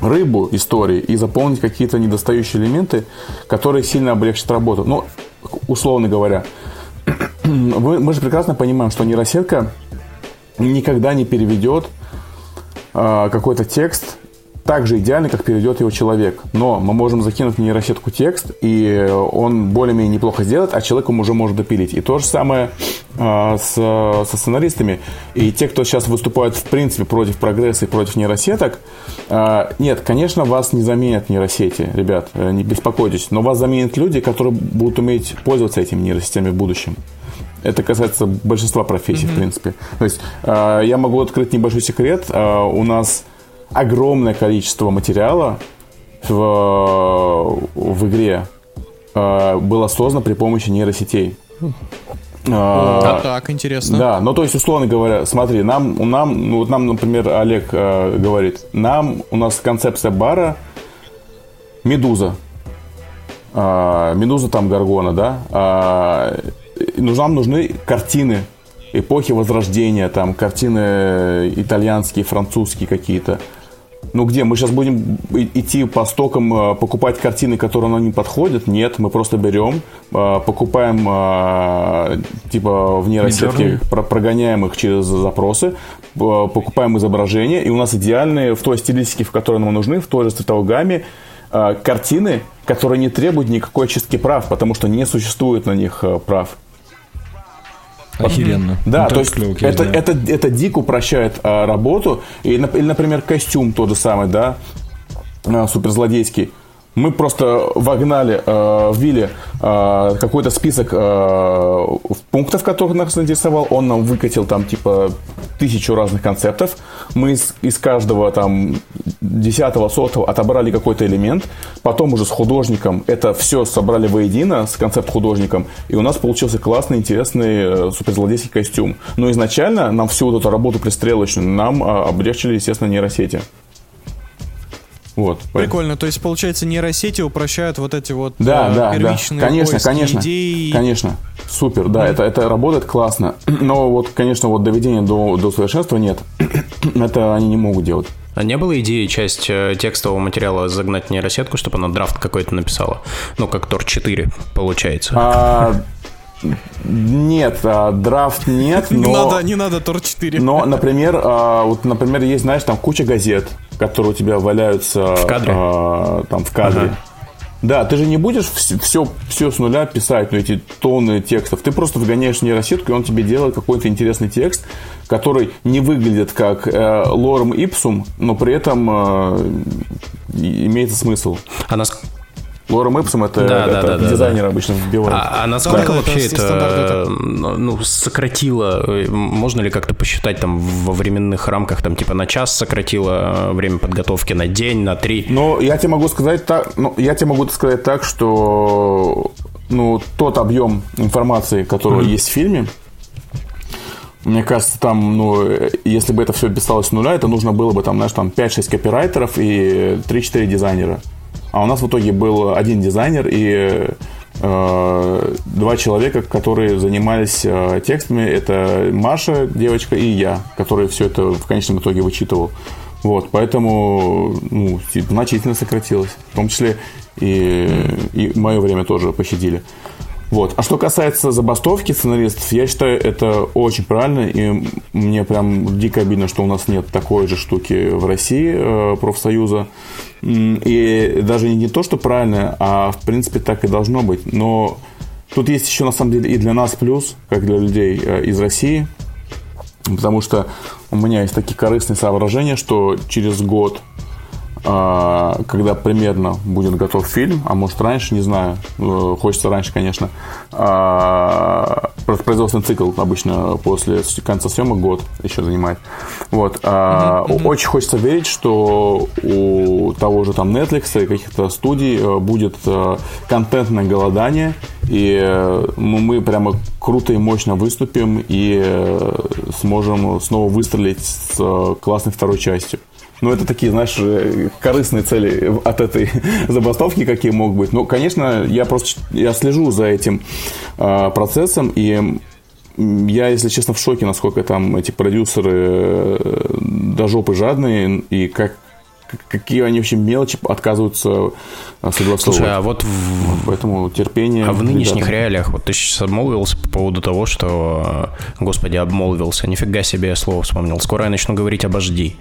рыбу истории и заполнить какие-то недостающие элементы, которые сильно облегчат работу. Ну, условно говоря, мы, мы же прекрасно понимаем, что нейросетка никогда не переведет э, какой-то текст так же идеально, как переведет его человек. Но мы можем закинуть в нейросетку текст, и он более-менее неплохо сделает, а человек ему уже может допилить. И то же самое э, с, со сценаристами. И те, кто сейчас выступают в принципе против прогресса и против нейросеток, э, нет, конечно, вас не заменят нейросети, ребят, э, не беспокойтесь, но вас заменят люди, которые будут уметь пользоваться этими нейросетями в будущем. Это касается большинства профессий, mm-hmm. в принципе. То есть э, я могу открыть небольшой секрет. Э, у нас огромное количество материала в, в игре э, было создано при помощи нейросетей. А, так, интересно. Да, ну то есть, условно говоря, смотри, нам, нам, ну, вот нам, например, Олег э, говорит, нам, у нас концепция бара Медуза. Э, Медуза там Гаргона, да? Э, нам нужны картины эпохи Возрождения, там картины итальянские, французские какие-то. Ну где, мы сейчас будем идти по стокам, э, покупать картины, которые нам не подходят? Нет, мы просто берем, э, покупаем э, типа в нейросетке, прогоняем их через запросы, покупаем изображения, и у нас идеальные в той стилистике, в которой нам нужны, в той же цветовой гамме, картины, которые не требуют никакой очистки прав, потому что не существует на них прав. Охеренно. Да, ну, то есть клёвый, это, это, это дико упрощает а, работу. Или, например, костюм тот же самый, да, а, суперзлодейский мы просто вогнали, э, ввели э, какой-то список э, пунктов, которых нас интересовал. Он нам выкатил там типа тысячу разных концептов. Мы из, из каждого там десятого, сотого отобрали какой-то элемент. Потом уже с художником это все собрали воедино с концепт художником. И у нас получился классный, интересный суперзлодейский костюм. Но изначально нам всю вот эту работу пристрелочную нам э, облегчили, естественно, нейросети. Вот. Прикольно, то есть, получается, нейросети упрощают вот эти вот да, э, да, первичные да. Конечно, поиски конечно, идей. конечно. Супер, да, это, это работает классно. Но вот, конечно, вот доведение до, до совершенства нет. это они не могут делать. А не было идеи часть э, текстового материала загнать в нейросетку, чтобы она драфт какой-то написала? Ну, как Тор 4, получается. А, нет, а, драфт нет, но... Не надо, не надо Тор 4. Но, например, а, вот, например, есть, знаешь, там куча газет, которые у тебя валяются... В кадре? а, там в кадре. Ага. Да, ты же не будешь все, все, все с нуля писать, ну, эти тонны текстов. Ты просто вгоняешь в нейросетку, и он тебе делает какой-то интересный текст, который не выглядит как э, lorem ipsum, но при этом э, имеет смысл. А нас... Lorem ipsum это, Да, да, это да, да, дизайнеры обычно вбивают. А, а насколько Да, да, вообще это это, стандартно ну, сократило? э, Можно ли как-то посчитать там во временных рамках, там типа на час сократило э, время подготовки, на день, на три? Но я тебе могу сказать так, ну, я тебе могу сказать так, что ну, тот объем информации, который есть в фильме, мне кажется, там, ну, если бы это все писалось с нуля, это нужно было бы, там, знаешь, там 5-6 копирайтеров и 3-4 дизайнера. А у нас в итоге был один дизайнер и э, два человека, которые занимались э, текстами. Это Маша, девочка, и я, который все это в конечном итоге вычитывал. Вот, поэтому ну, значительно сократилось. В том числе и, и мое время тоже пощадили. Вот. А что касается забастовки сценаристов, я считаю, это очень правильно, и мне прям дико обидно, что у нас нет такой же штуки в России, э, профсоюза. И даже не то, что правильно, а в принципе так и должно быть. Но тут есть еще на самом деле и для нас плюс, как для людей э, из России, потому что у меня есть такие корыстные соображения, что через год когда примерно будет готов фильм, а может раньше, не знаю, э, хочется раньше, конечно. А, Производственный цикл обычно после конца съемок год еще занимает. Вот. а, Очень хочется верить, что у того же там Netflix и каких-то студий э, будет э, контентное голодание, и мы прямо круто и мощно выступим и сможем снова выстрелить с классной второй частью. Ну, это такие, знаешь, э, корыстные цели от этой забастовки, какие могут быть. Ну, конечно, я просто я слежу за этим э, процессом, и я, если честно, в шоке, насколько там эти продюсеры э, до жопы жадные, и как, какие они вообще мелочи отказываются э, согласовывать. Слушай, а вот в, Поэтому терпение. а в нынешних ребятам. реалиях, вот ты сейчас обмолвился по поводу того, что, господи, обмолвился, нифига себе я слово вспомнил. Скоро я начну говорить обожди.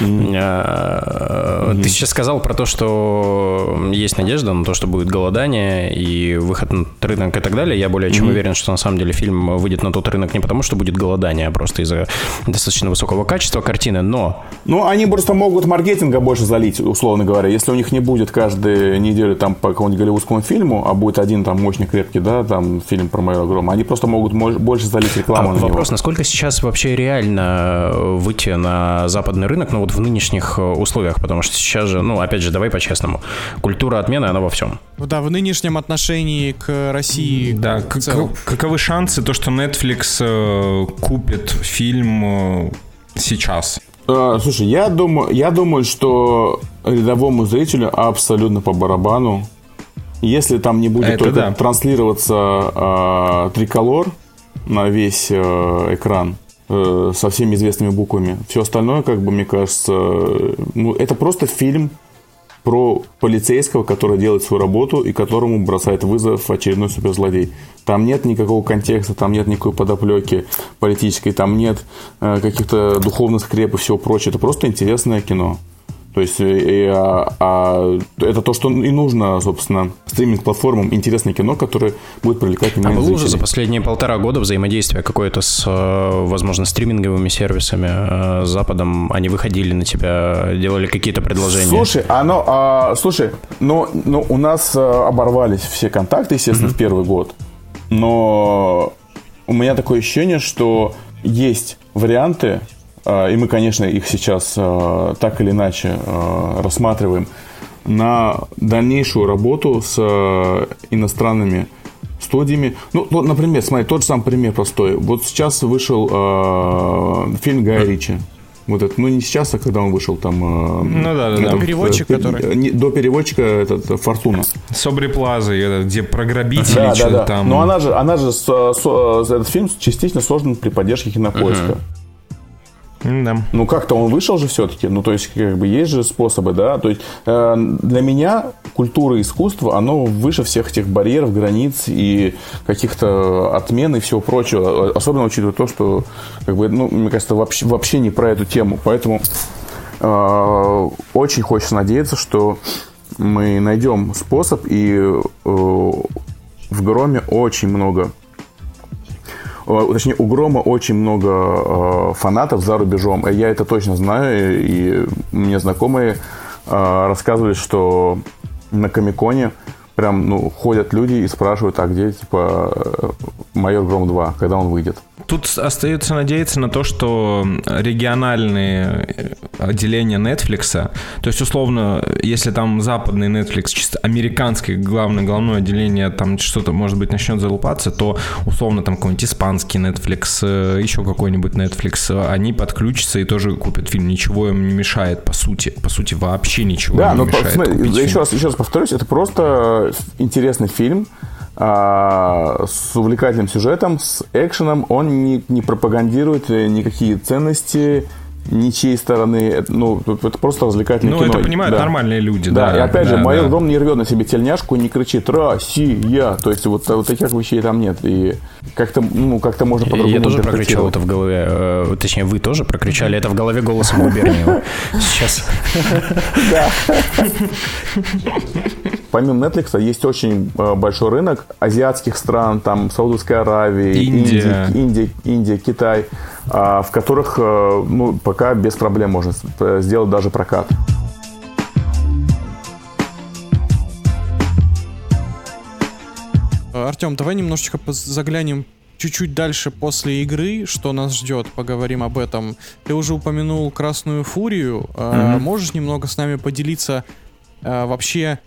А, Ты сейчас сказал про то, что есть надежда на то, что будет голодание и выход на рынок и так далее. Я более чем уверен, что на самом деле фильм выйдет на тот рынок не потому, что будет голодание, а просто из-за достаточно высокого качества картины. Но Ну, они просто могут маркетинга больше залить, условно говоря. Если у них не будет каждую неделю там по какому-нибудь голливудскому фильму, а будет один там мощный, крепкий, да, там фильм про мою огром, они просто могут больше залить рекламу А на вопрос, него. насколько сейчас вообще реально э, выйти на западный рынок, ну вот в нынешних э, условиях, потому что сейчас же, ну опять же, давай по-честному, культура отмены, она во всем. Да, в нынешнем отношении к России Да, целом. каковы шансы, то, что Netflix э, купит фильм э, сейчас? Э, слушай, я думаю, я думаю, что рядовому зрителю абсолютно по барабану. Если там не будет Это только да. транслироваться э, триколор на весь э, экран э, со всеми известными буквами, все остальное, как бы, мне кажется, э, ну, это просто фильм про полицейского, который делает свою работу и которому бросает вызов очередной суперзлодей. Там нет никакого контекста, там нет никакой подоплеки политической, там нет э, каких-то духовных скреп и всего прочего. Это просто интересное кино. То есть, э, и, а, а это то, что и нужно, собственно, стриминг-платформам. Интересное кино, которое будет привлекать А внимание было уже за последние полтора года взаимодействие какое-то с, э, возможно, стриминговыми сервисами э, с Западом? Они выходили на тебя, делали какие-то предложения? Слушай, оно, а, слушай, ну, ну, у нас а, оборвались все контакты, естественно, в первый год. Но у меня такое ощущение, что есть варианты, а, и мы, конечно, их сейчас а, так или иначе а, рассматриваем, на дальнейшую работу с а, иностранными студиями. Ну, вот, например, смотри, тот же самый пример простой. Вот сейчас вышел а, фильм Гая Ричи. Вот это, ну не сейчас, а когда он вышел там. Ну да, да, да. этот, Переводчик, э, который? не- До переводчика этот Фортуна. Собри Плаза, это, где про грабителей Да, да, что-то да. там. Но она же, она же с- с- этот фильм частично создан при поддержке кинопоиска. Да. Ну, как-то он вышел же все-таки. Ну, то есть, как бы есть же способы, да. То есть, э, для меня культура и искусство, оно выше всех этих барьеров, границ и каких-то отмен и всего прочего. Особенно учитывая то, что, как бы, ну, мне кажется, вообще, вообще не про эту тему. Поэтому э, очень хочется надеяться, что мы найдем способ, и э, в Громе очень много Точнее, у Грома очень много э, фанатов за рубежом. Я это точно знаю, и мне знакомые э, рассказывали, что на Комиконе прям ну, ходят люди и спрашивают, а где, типа, э, Майор Гром 2, когда он выйдет. Тут остается надеяться на то, что региональные отделения Netflix, то есть условно, если там западный Netflix, чисто американский главное головное отделение, там что-то, может быть, начнет залупаться, то условно там какой-нибудь испанский Netflix, э, еще какой-нибудь Netflix, э, они подключатся и тоже купят фильм. Ничего им не мешает, по сути. По сути, вообще ничего Да, им но не мешает купить еще фильм. раз, еще раз повторюсь, это просто интересный фильм а, с увлекательным сюжетом, с экшеном. Он не, не пропагандирует э, никакие ценности ничьей стороны. Ну, это просто развлекательное Ну, кино. это понимают Да. нормальные люди, Да, да. и опять же, да, майор да. Гром не рвет на себе тельняшку, не кричит «Россия!» То есть вот, вот таких вещей там нет. И как-то, ну, как-то можно по-другому Я тоже прокричал это в голове. э, Точнее, вы тоже прокричали это в голове голосом губерниева. Сейчас. Помимо Netflix есть очень э, большой рынок азиатских стран, там Саудовской Аравии, Индия. Индии, Индия, Индия, Китай, а, в которых ну, пока без проблем можно э, сделать даже прокат. Артем, давай немножечко заглянем чуть-чуть дальше после игры, что нас ждет, поговорим об этом. Ты уже упомянул Красную Фурию. А, Можешь немного с нами поделиться а, вообще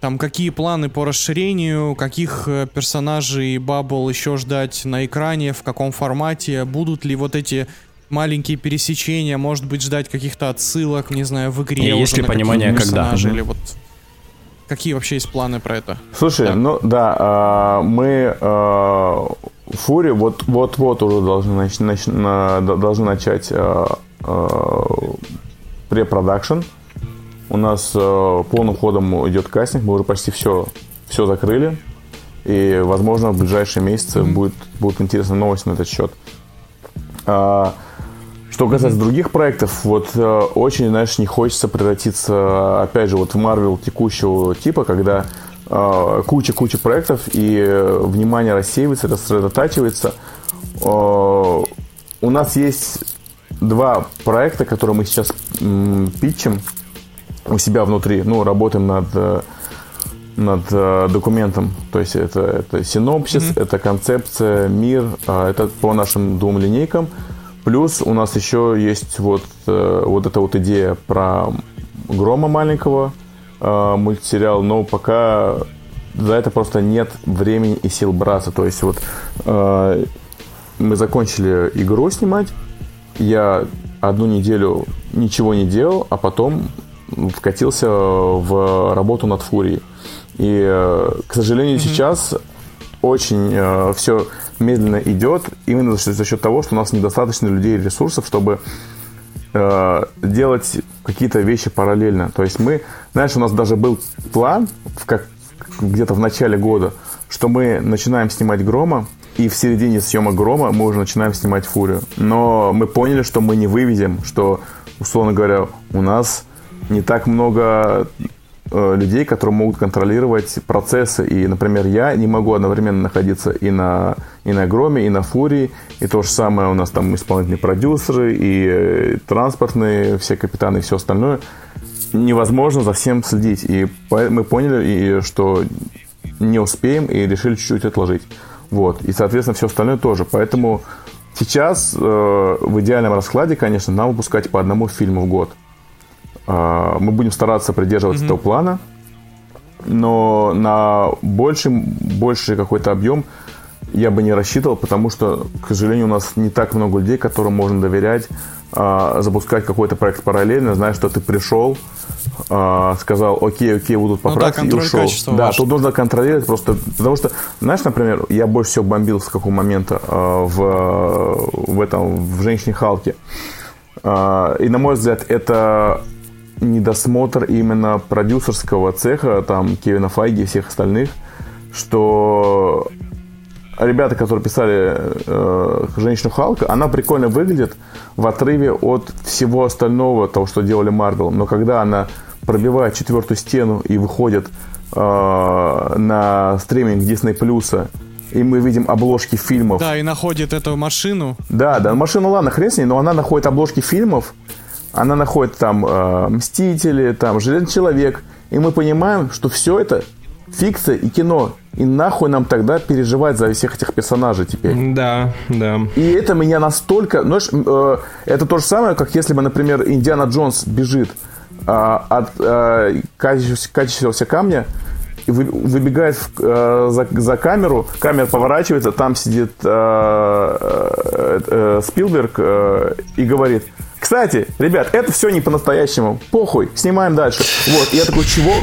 там какие планы по расширению, каких э, персонажей Баббл еще ждать на экране, в каком формате, будут ли вот эти маленькие пересечения, может быть, ждать каких-то отсылок, не знаю, в игре. И есть уже ли понимание, когда? или вот какие вообще есть планы про это? Слушай, Да. ну да, а, мы а, Фури вот вот вот уже должны нач- нач- на- должны начать а, а, препродакшн. У нас а, полным ходом идет кастинг, мы уже почти все все закрыли. И, возможно, в ближайшие месяцы будет, будут интересные новости на этот счет. А, что касается других проектов, вот э, очень, знаешь, не хочется превратиться, опять же, вот в Марвел текущего типа, когда э, куча-куча проектов, и э, внимание рассеивается, рассредотачивается. Э, у нас есть два проекта, которые мы сейчас м, питчем у себя внутри, ну, работаем над э, над э, документом. То есть это, это синопсис, это концепция, мир, а, это по нашим двум линейкам. Плюс у нас еще есть вот, э, вот эта вот идея про Грома маленького, э, мультсериал, но пока за это просто нет времени и сил браться. То есть вот э, мы закончили игру снимать, я одну неделю ничего не делал, а потом вкатился в работу над Фурией. И, э, к сожалению, сейчас очень все медленно идет, именно за счет, за счет того, что у нас недостаточно людей и ресурсов, чтобы э, делать какие-то вещи параллельно. То есть мы, знаешь, у нас даже был план в как, где-то в начале года, что мы начинаем снимать Грома, и в середине съемок Грома мы уже начинаем снимать Фурию. Но мы поняли, что мы не вывезем, что, условно говоря, у нас не так много э, людей, которые могут контролировать процессы. И, например, я не могу одновременно находиться и на, и на Громе, и на Фурии. И то же самое у нас там исполнительные продюсеры, и э, транспортные, все капитаны, и все остальное. Невозможно за всем следить. И мы поняли, что не успеем, и решили чуть-чуть отложить. Вот. И, соответственно, все остальное тоже. Поэтому сейчас э, в идеальном раскладе, конечно, нам выпускать по одному фильму в год. А, Мы будем стараться придерживаться этого плана, но на больший, больший какой-то объем я бы не рассчитывал, потому что, к сожалению, у нас не так много людей, которым можно доверять, а, запускать какой-то проект параллельно, знаешь, что ты пришел, а, сказал, окей, окей, будут поправки ну, да, и ушел. Да, важен. тут нужно контролировать просто, потому что, знаешь, например, я больше всего бомбил с какого момента а, в, в этом, в «Женщине Халке». А, и, на мой взгляд, это недосмотр именно продюсерского цеха, там, Кевина Файги и всех остальных, что ребята, которые писали э, «Женщину Халка», она прикольно выглядит в отрыве от всего остального, того, что делали Марвел. Но когда она пробивает четвертую стену и выходит э, на стриминг Disney Плюса, и мы видим обложки фильмов. Да, и находит эту машину. Да, да, машину, ладно, хрен с ней, но она находит обложки фильмов, она находит там э, Мстители, там Железный Человек, и мы понимаем, что все это фикция и кино. И нахуй нам тогда переживать за всех этих персонажей теперь. Да, да. И это меня настолько... Знаешь, э, это то же самое, как если бы, например, Индиана Джонс бежит э, от э, качественного камня, и вы, выбегает в, э, за, за камеру, камера поворачивается, там сидит э, э, э, Спилберг э, и говорит, кстати, ребят, это все не по-настоящему, похуй, снимаем дальше. Вот, я такой, чего?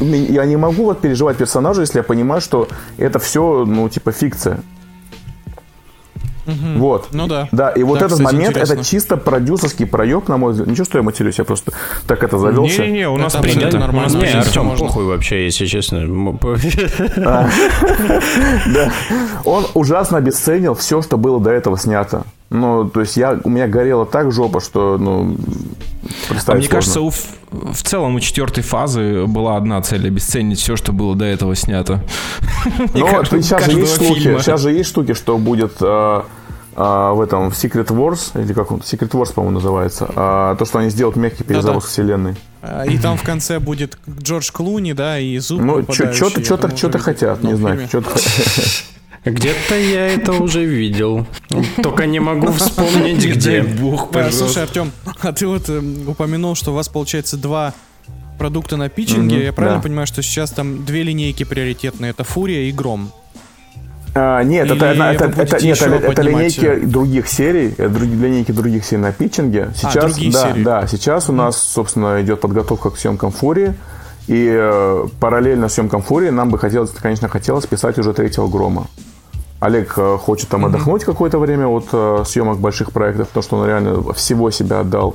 Ну, я не могу вот переживать персонажа, если я понимаю, что это все, ну, типа, фикция. Угу. Вот. Ну да. Да, и вот да, этот кстати, момент, интересно. это чисто продюсерский проеб, на мой взгляд. Ничего, что я матерюсь, я просто так это завелся. Не-не-не, у нас Это принято. абсолютно У нас нормально. Не, принято. Артем, можно. похуй вообще, если честно. Да. Он ужасно обесценил все, что было до этого снято. Ну, то есть я, у меня горела так жопа, что, ну, А мне кажется, сложно. у, в- целом у четвертой фазы была одна цель обесценить все, что было до этого снято. Ну, кажется, сейчас же есть фильма. сейчас же есть штуки, что будет а, а, в этом в Secret Wars, или как он, Secret Wars, по-моему, называется, а, то, что они сделают мягкий перезапуск вселенной. И там в конце будет Джордж Клуни, да, и зуб Ну, что-то, хотят, не знаю, что-то Где-то я это уже видел. Только не могу вспомнить где. бог, слушай, Артем, а ты вот эм, упомянул, что у вас получается два продукта на питчинге. Я правильно понимаю, что сейчас там две линейки приоритетные? Это Фурия и Гром. А, нет, это, Или это, будете это- нет, это, это линейки других серий, это други- линейки других серий на питчинге. Сейчас, А, да, серии. да, сейчас у нас, собственно, идет подготовка к съемкам Фурии. И э, параллельно съемкам Фурии нам бы хотелось, конечно, хотелось писать уже третьего Грома. Олег э, хочет там отдохнуть какое-то время от э, съемок больших проектов, потому что он реально всего себя отдал,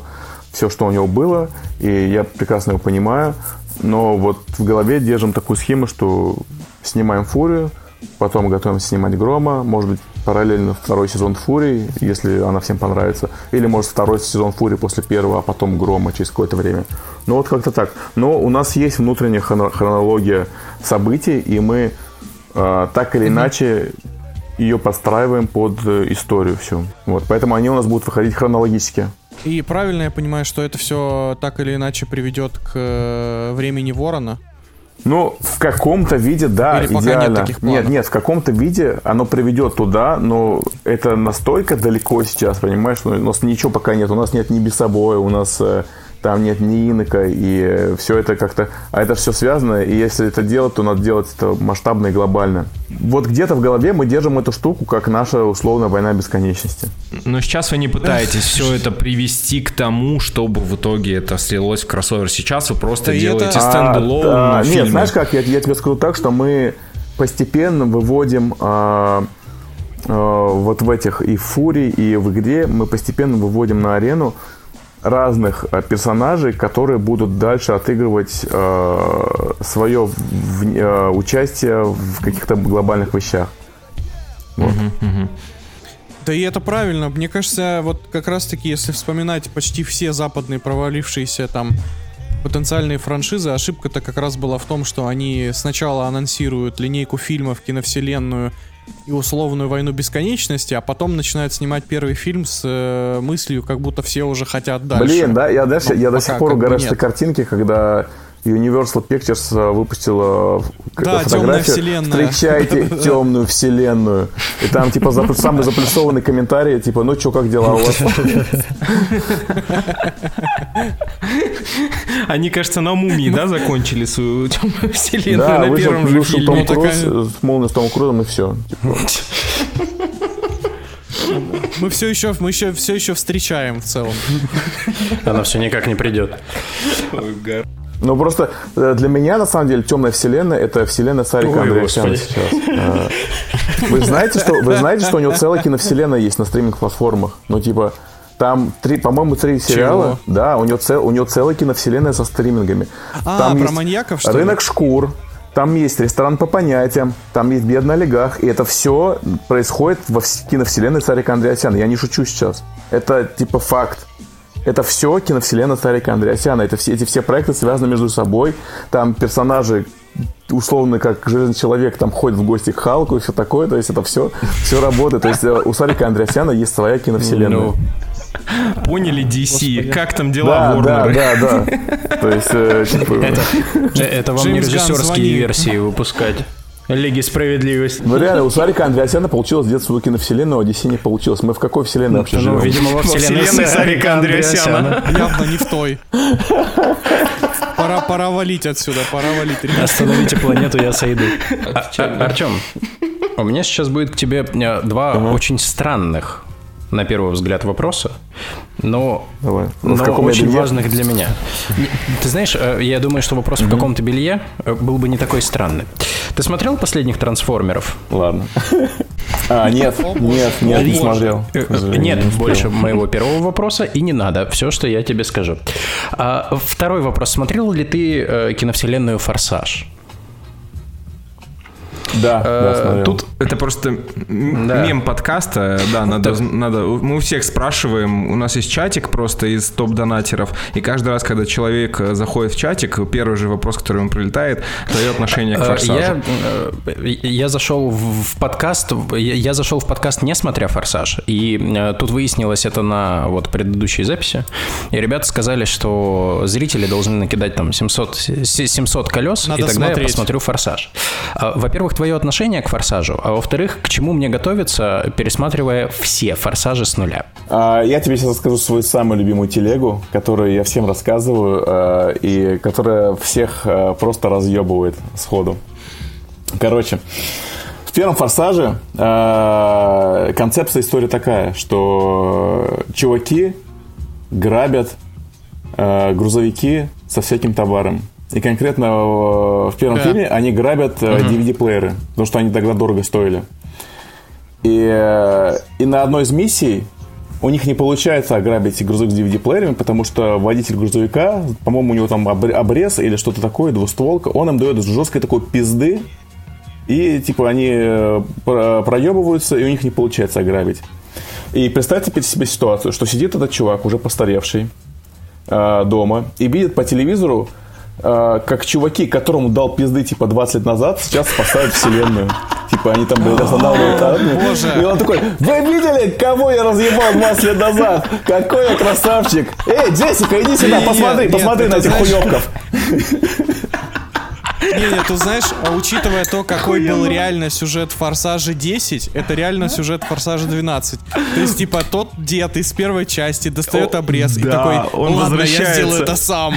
все, что у него было, и я прекрасно его понимаю. Но вот в голове держим такую схему, что снимаем Фурию, потом готовимся снимать Грома, может быть, параллельно второй сезон Фурии, если она всем понравится, или, может, второй сезон Фурии после первого, а потом Грома через какое-то время. Ну, вот как-то так. Но у нас есть внутренняя хроно- хронология событий, и мы э, так или иначе ее подстраиваем под э, историю всю. Вот, поэтому они у нас будут выходить хронологически. И правильно я понимаю, что это все так или иначе приведет к э, времени Ворона? Ну, в каком-то виде, да, Или пока нет идеально. таких планов? нет, нет, в каком-то виде оно приведет туда, но это настолько далеко сейчас, понимаешь? Ну, У нас ничего пока нет. У нас нет ни Бесобоя, у нас э, там нет ни Инока, и все это как-то... А это все связано, и если это делать, то надо делать это масштабно и глобально. Вот где-то в голове мы держим эту штуку, как наша условная война бесконечности. Но сейчас вы не пытаетесь все это привести к тому, чтобы в итоге это слилось в кроссовер. Сейчас вы просто Да и это- делаете А, стендалон да, фильмы. Нет, знаешь как, я, я тебе скажу так, что мы постепенно выводим а, а, вот в этих и в Фурии, и в игре, мы постепенно выводим на арену разных а, персонажей, которые будут дальше отыгрывать а, свое в- а, участие в каких-то глобальных вещах. Вот. Да и это правильно. Мне кажется, вот как раз-таки, если вспоминать почти все западные провалившиеся там потенциальные франшизы, ошибка-то как раз была в том, что они сначала анонсируют линейку фильмов, киновселенную и условную войну бесконечности, а потом начинают снимать первый фильм с э, мыслью, как будто все уже хотят дальше. Блин, да, я, Ну, я до пока сих пор как бы угораю с картинки, когда Universal Pictures э, выпустила э, Да, вселенная. Встречайте темную вселенную. И там, типа, запл- самый заплюсованный комментарий, типа, ну что, как дела у вас? Они, кажется, на мумии, да, закончили свою темную вселенную Да, на вышел, первом же вышел фильме. Том Ну, Круз такая- с молнией с Томом Крузом, и все. Мы все еще, мы еще, все еще встречаем в целом. Она все никак не придет. Ну, просто э, для меня, на самом деле, темная вселенная это вселенная Сарика Ой, Андреасяна господи. сейчас. Э, Вы знаете, что, вы знаете, что у него целая киновселенная есть на стриминг-платформах? Ну, типа, там, три, по-моему, три сериала. Да, у него, цел, у него целая киновселенная со стримингами. А, там про маньяков, что ли? Рынок шкур. Там есть ресторан по понятиям, там есть бедный олигарх, и это все происходит во вс- киновселенной Сарика Андреасяна. Я не шучу сейчас. Это типа факт. Это все киновселенная Сарика Андреасяна. Это все, эти все проекты связаны между собой. Там персонажи условно как Железный Человек там ходит в гости к Халку и все такое. То есть это все, все работает. То есть э, у Сарика Андреасяна есть своя киновселенная. Ну, Поняли DC, как там дела да, да, Warner? да, да. То есть, э, типа, э, это вам не Джеймс режиссерские версии выпускать. Лиги справедливости. ну реально, у Сарика Андреасяна получилось сделать свою киновселенную, а у DC не получилось. Мы в какой вселенной вообще Ну, живем? видимо, во вселенной, вселенной Сарика Андреасяна. Явно не в той. Пора, пора валить отсюда, пора валить, ребят. Остановите планету, я сойду. Артем, у меня сейчас будет к тебе э, два очень странных, на первый взгляд, вопроса, но, Давай. но В каком очень белье? важных для меня. Ты знаешь, э, я думаю, что вопрос в каком-то белье э, был бы не такой странный. Ты смотрел последних трансформеров? Ладно. А, нет, нет, нет, не смотрел. Э, Нет больше моего первого вопроса, и не надо. Все, что я тебе скажу. А, второй вопрос. Смотрел ли ты киновселенную «Форсаж»? Да, Э. Тут это просто Да. мем подкаста, да, надо, надо, мы у всех спрашиваем, у нас есть чатик просто из топ-донатеров, и каждый раз, когда человек э, заходит в чатик, первый же вопрос, который ему прилетает, твое отношение к Э, форсажу. Я, я зашел в подкаст, я я зашел в подкаст не смотря «Форсаж», и тут выяснилось это на вот предыдущей записи, и ребята сказали, что зрители должны накидать там 700, с- 700 колес, Надо и тогда я смотреть. посмотрю «Форсаж». А, Во-первых, твое отношение к «Форсажу», а во-вторых, к чему мне готовиться, пересматривая все «Форсажи» с нуля. А, Я тебе сейчас расскажу свою самую любимую телегу, которую я всем рассказываю, э, и которая всех э, просто разъебывает сходу. Короче, в первом «Форсаже» э, концепция истории такая, что чуваки грабят э, грузовики со всяким товаром. И конкретно в первом Да. фильме они грабят э, DVD-плееры, потому что они тогда дорого стоили. И, э, и на одной из миссий у них не получается ограбить грузовик с DVD-плеерами, потому что водитель грузовика, по-моему, у него там обр- обрез или что-то такое, двустволка, он им дает жесткой такой пизды, и типа они э, про- проебываются, и у них не получается ограбить. И представьте теперь себе ситуацию, что сидит этот чувак, уже постаревший, дома, и видит по телевизору, как чуваки, которому дал пизды типа 20 лет назад, сейчас спасают вселенную. Типа они там блядь, останавливают армию. И он такой, вы видели, кого я разъебал 20 лет назад? Какой я красавчик! Эй, Джессика, иди сюда, посмотри, посмотри на этих хуёвков. Не, не, тут знаешь, а учитывая то, какой был реально сюжет Форсажа 10, это реально сюжет Форсажа 12. То есть, типа, тот дед из первой части достает обрез и да, такой, он ладно, я возвращается». сделаю это сам.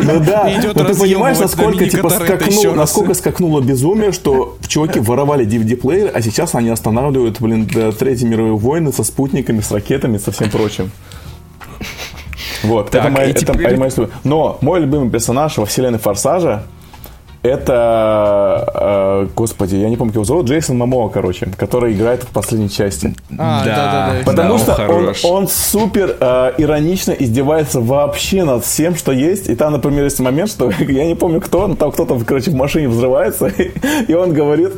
Ну да, но ты понимаешь, насколько, типа, раз. насколько скакнуло безумие, что чуваки воровали DVD-плеер, а сейчас они останавливают, блин, Третьей мировой войны со спутниками, с ракетами, со всем прочим. Вот, Так, это, моя, и это теперь- моя история. Но мой любимый персонаж во вселенной Форсажа это, э, господи, я не помню, его зовут, Джейсон Мамоа, короче, который играет в последней части. А, да-да-да. Потому он что он, хорош. он супер э, иронично издевается вообще над всем, что есть. И там, например, есть момент, что я не помню кто, но там кто-то, короче, в машине взрывается, и он говорит,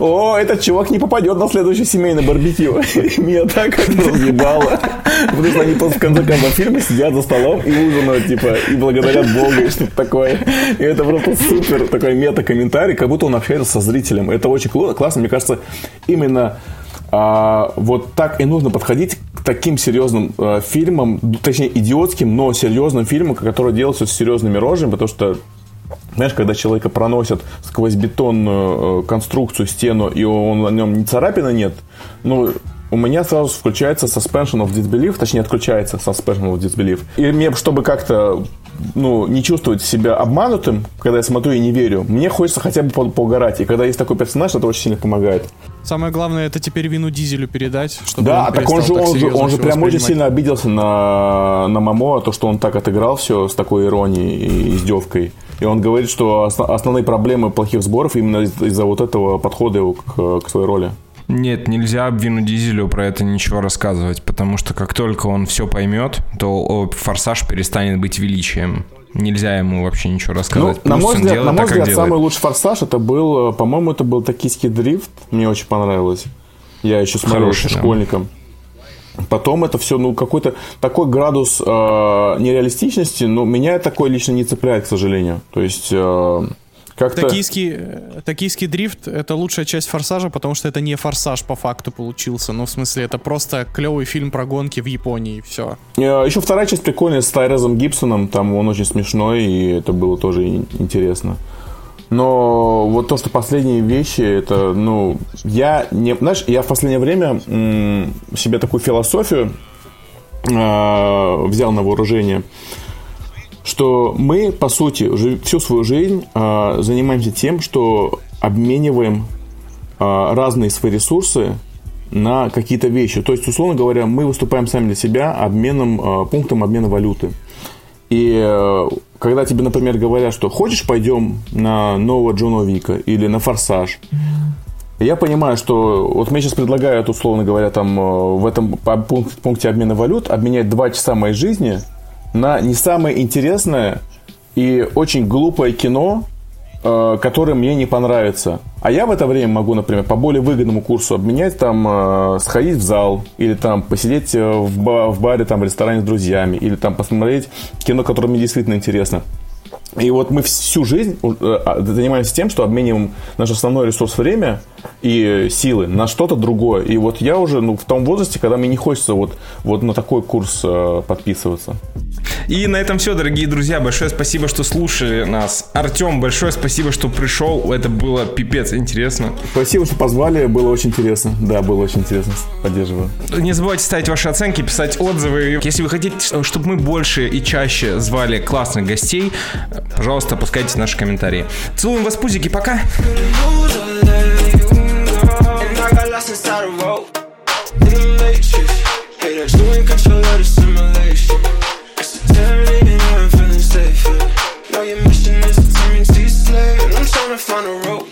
о, этот чувак не попадет на следующий семейный барбекю. Меня так это разъебало. Потому что они просто в конце каждого фильма сидят за столом и ужинают, типа, и благодарят Бога, и что-то такое. И это просто супер такой мета-комментарий, как будто он общается со зрителем. Это очень классно. Мне кажется, именно а, вот так и нужно подходить к таким серьезным э, фильмам, точнее идиотским, но серьезным фильмам, которые делаются с серьезными рожами, потому что Знаешь, когда человека проносят сквозь бетонную э, конструкцию, стену, и он, на нем ни царапины нет, ну, у меня сразу включается suspension of disbelief, точнее, отключается suspension of disbelief. И мне, чтобы как-то ну, не чувствовать себя обманутым, когда я смотрю и не верю, мне хочется хотя бы по поугарать. И когда есть такой персонаж, это очень сильно помогает. Самое главное, это теперь вину Дизелю передать, чтобы Да, он так он же, так он же, он же прям очень сильно обиделся на, на Мамо, то, что он так отыграл все с такой иронией и издевкой. И он говорит, что осно- основные проблемы плохих сборов именно из- из-за вот этого подхода его к, к своей роли. Нет, нельзя Вину Дизелю про это ничего рассказывать, потому что как только он все поймет, то Форсаж перестанет быть величием. Нельзя ему вообще ничего Ну, рассказывать. на Пусть мой взгляд, делает на мой взгляд самый лучший форсаж это был, э, по-моему, это был токийский дрифт. Мне очень понравилось. Я еще смотрел Хороший, еще да. школьником. Потом это все, ну, какой-то такой градус э, нереалистичности, но меня такой лично не цепляет, к сожалению. То есть, э, как-то... Токийский, э, токийский дрифт — это лучшая часть «Форсажа», потому что это не «Форсаж» по факту получился. Ну, в смысле, это просто клевый фильм про гонки в Японии, и все. Э, Еще вторая часть прикольная с Тайрезом Гибсоном. Там он очень смешной, и это было тоже ин- интересно. Но вот то, что последние вещи, это, ну, я не... Знаешь, я в последнее время м, себе такую философию э, взял на вооружение, что мы, по сути, уже всю свою жизнь э, занимаемся тем, что обмениваем э, разные свои ресурсы на какие-то вещи. То есть, условно говоря, мы выступаем сами для себя обменом, э, пунктом обмена валюты. И э, когда тебе, например, говорят, что хочешь пойдем на нового Джона Вика или на Форсаж, я понимаю, что вот мне сейчас предлагают, условно говоря, там э, в этом пункте обмена валют обменять два часа моей жизни на не самое интересное и очень глупое кино, э, которое мне не понравится. А я в это время могу, например, по более выгодному курсу обменять, там, э, сходить в зал, или там посидеть э, в, в баре, там, в ресторане с друзьями, или там посмотреть кино, которое мне действительно интересно. И вот мы всю жизнь а, занимаемся тем, что обмениваем наш основной ресурс время и силы на что-то другое. И вот я уже ну, в том возрасте, когда мне не хочется вот, вот на такой курс э, подписываться. И на этом все, дорогие друзья. Большое спасибо, что слушали нас. Артем, большое спасибо, что пришел. Это было пипец интересно. Спасибо, что позвали, было очень интересно. Да, было очень интересно, поддерживаю. Не забывайте ставить ваши оценки, писать отзывы. Если вы хотите, чтобы мы больше и чаще звали классных гостей, пожалуйста, опускайте наши комментарии. Целуем вас, пузики, пока! Inside a rope. In the matrix. That you control of the simulation. It's a tyranny and I'm feeling safe. Yeah. Know your mission is to turn me to your slave. And I'm trying to find a rope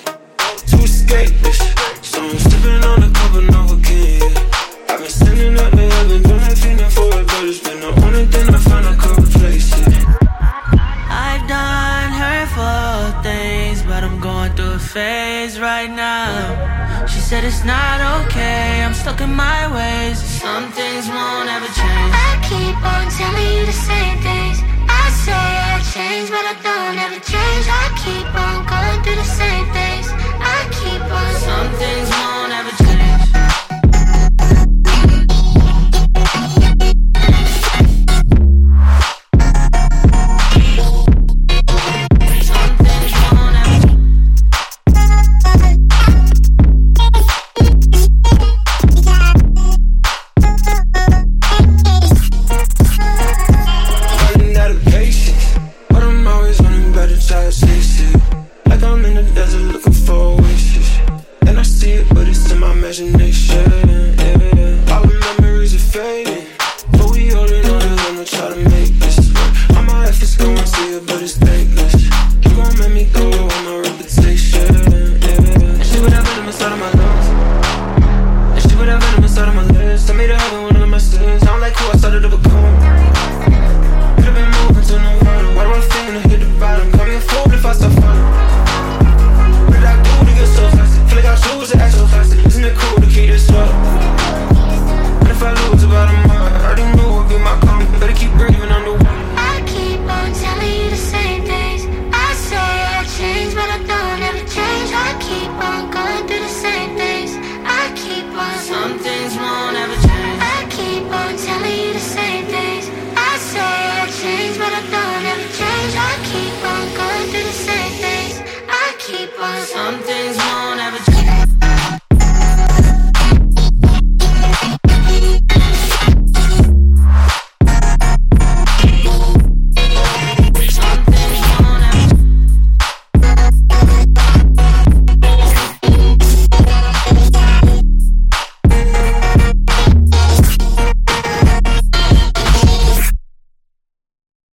to escape this. So I'm sipping on a cup of Novocaine. Yeah. I've been standing up to heaven, been like feeling for it, but it's been the only thing I found I could replace it. I've done hurtful things, but I'm going through a phase right now. Said it's not okay, I'm stuck in my ways. Some things won't ever change. I keep on telling you the same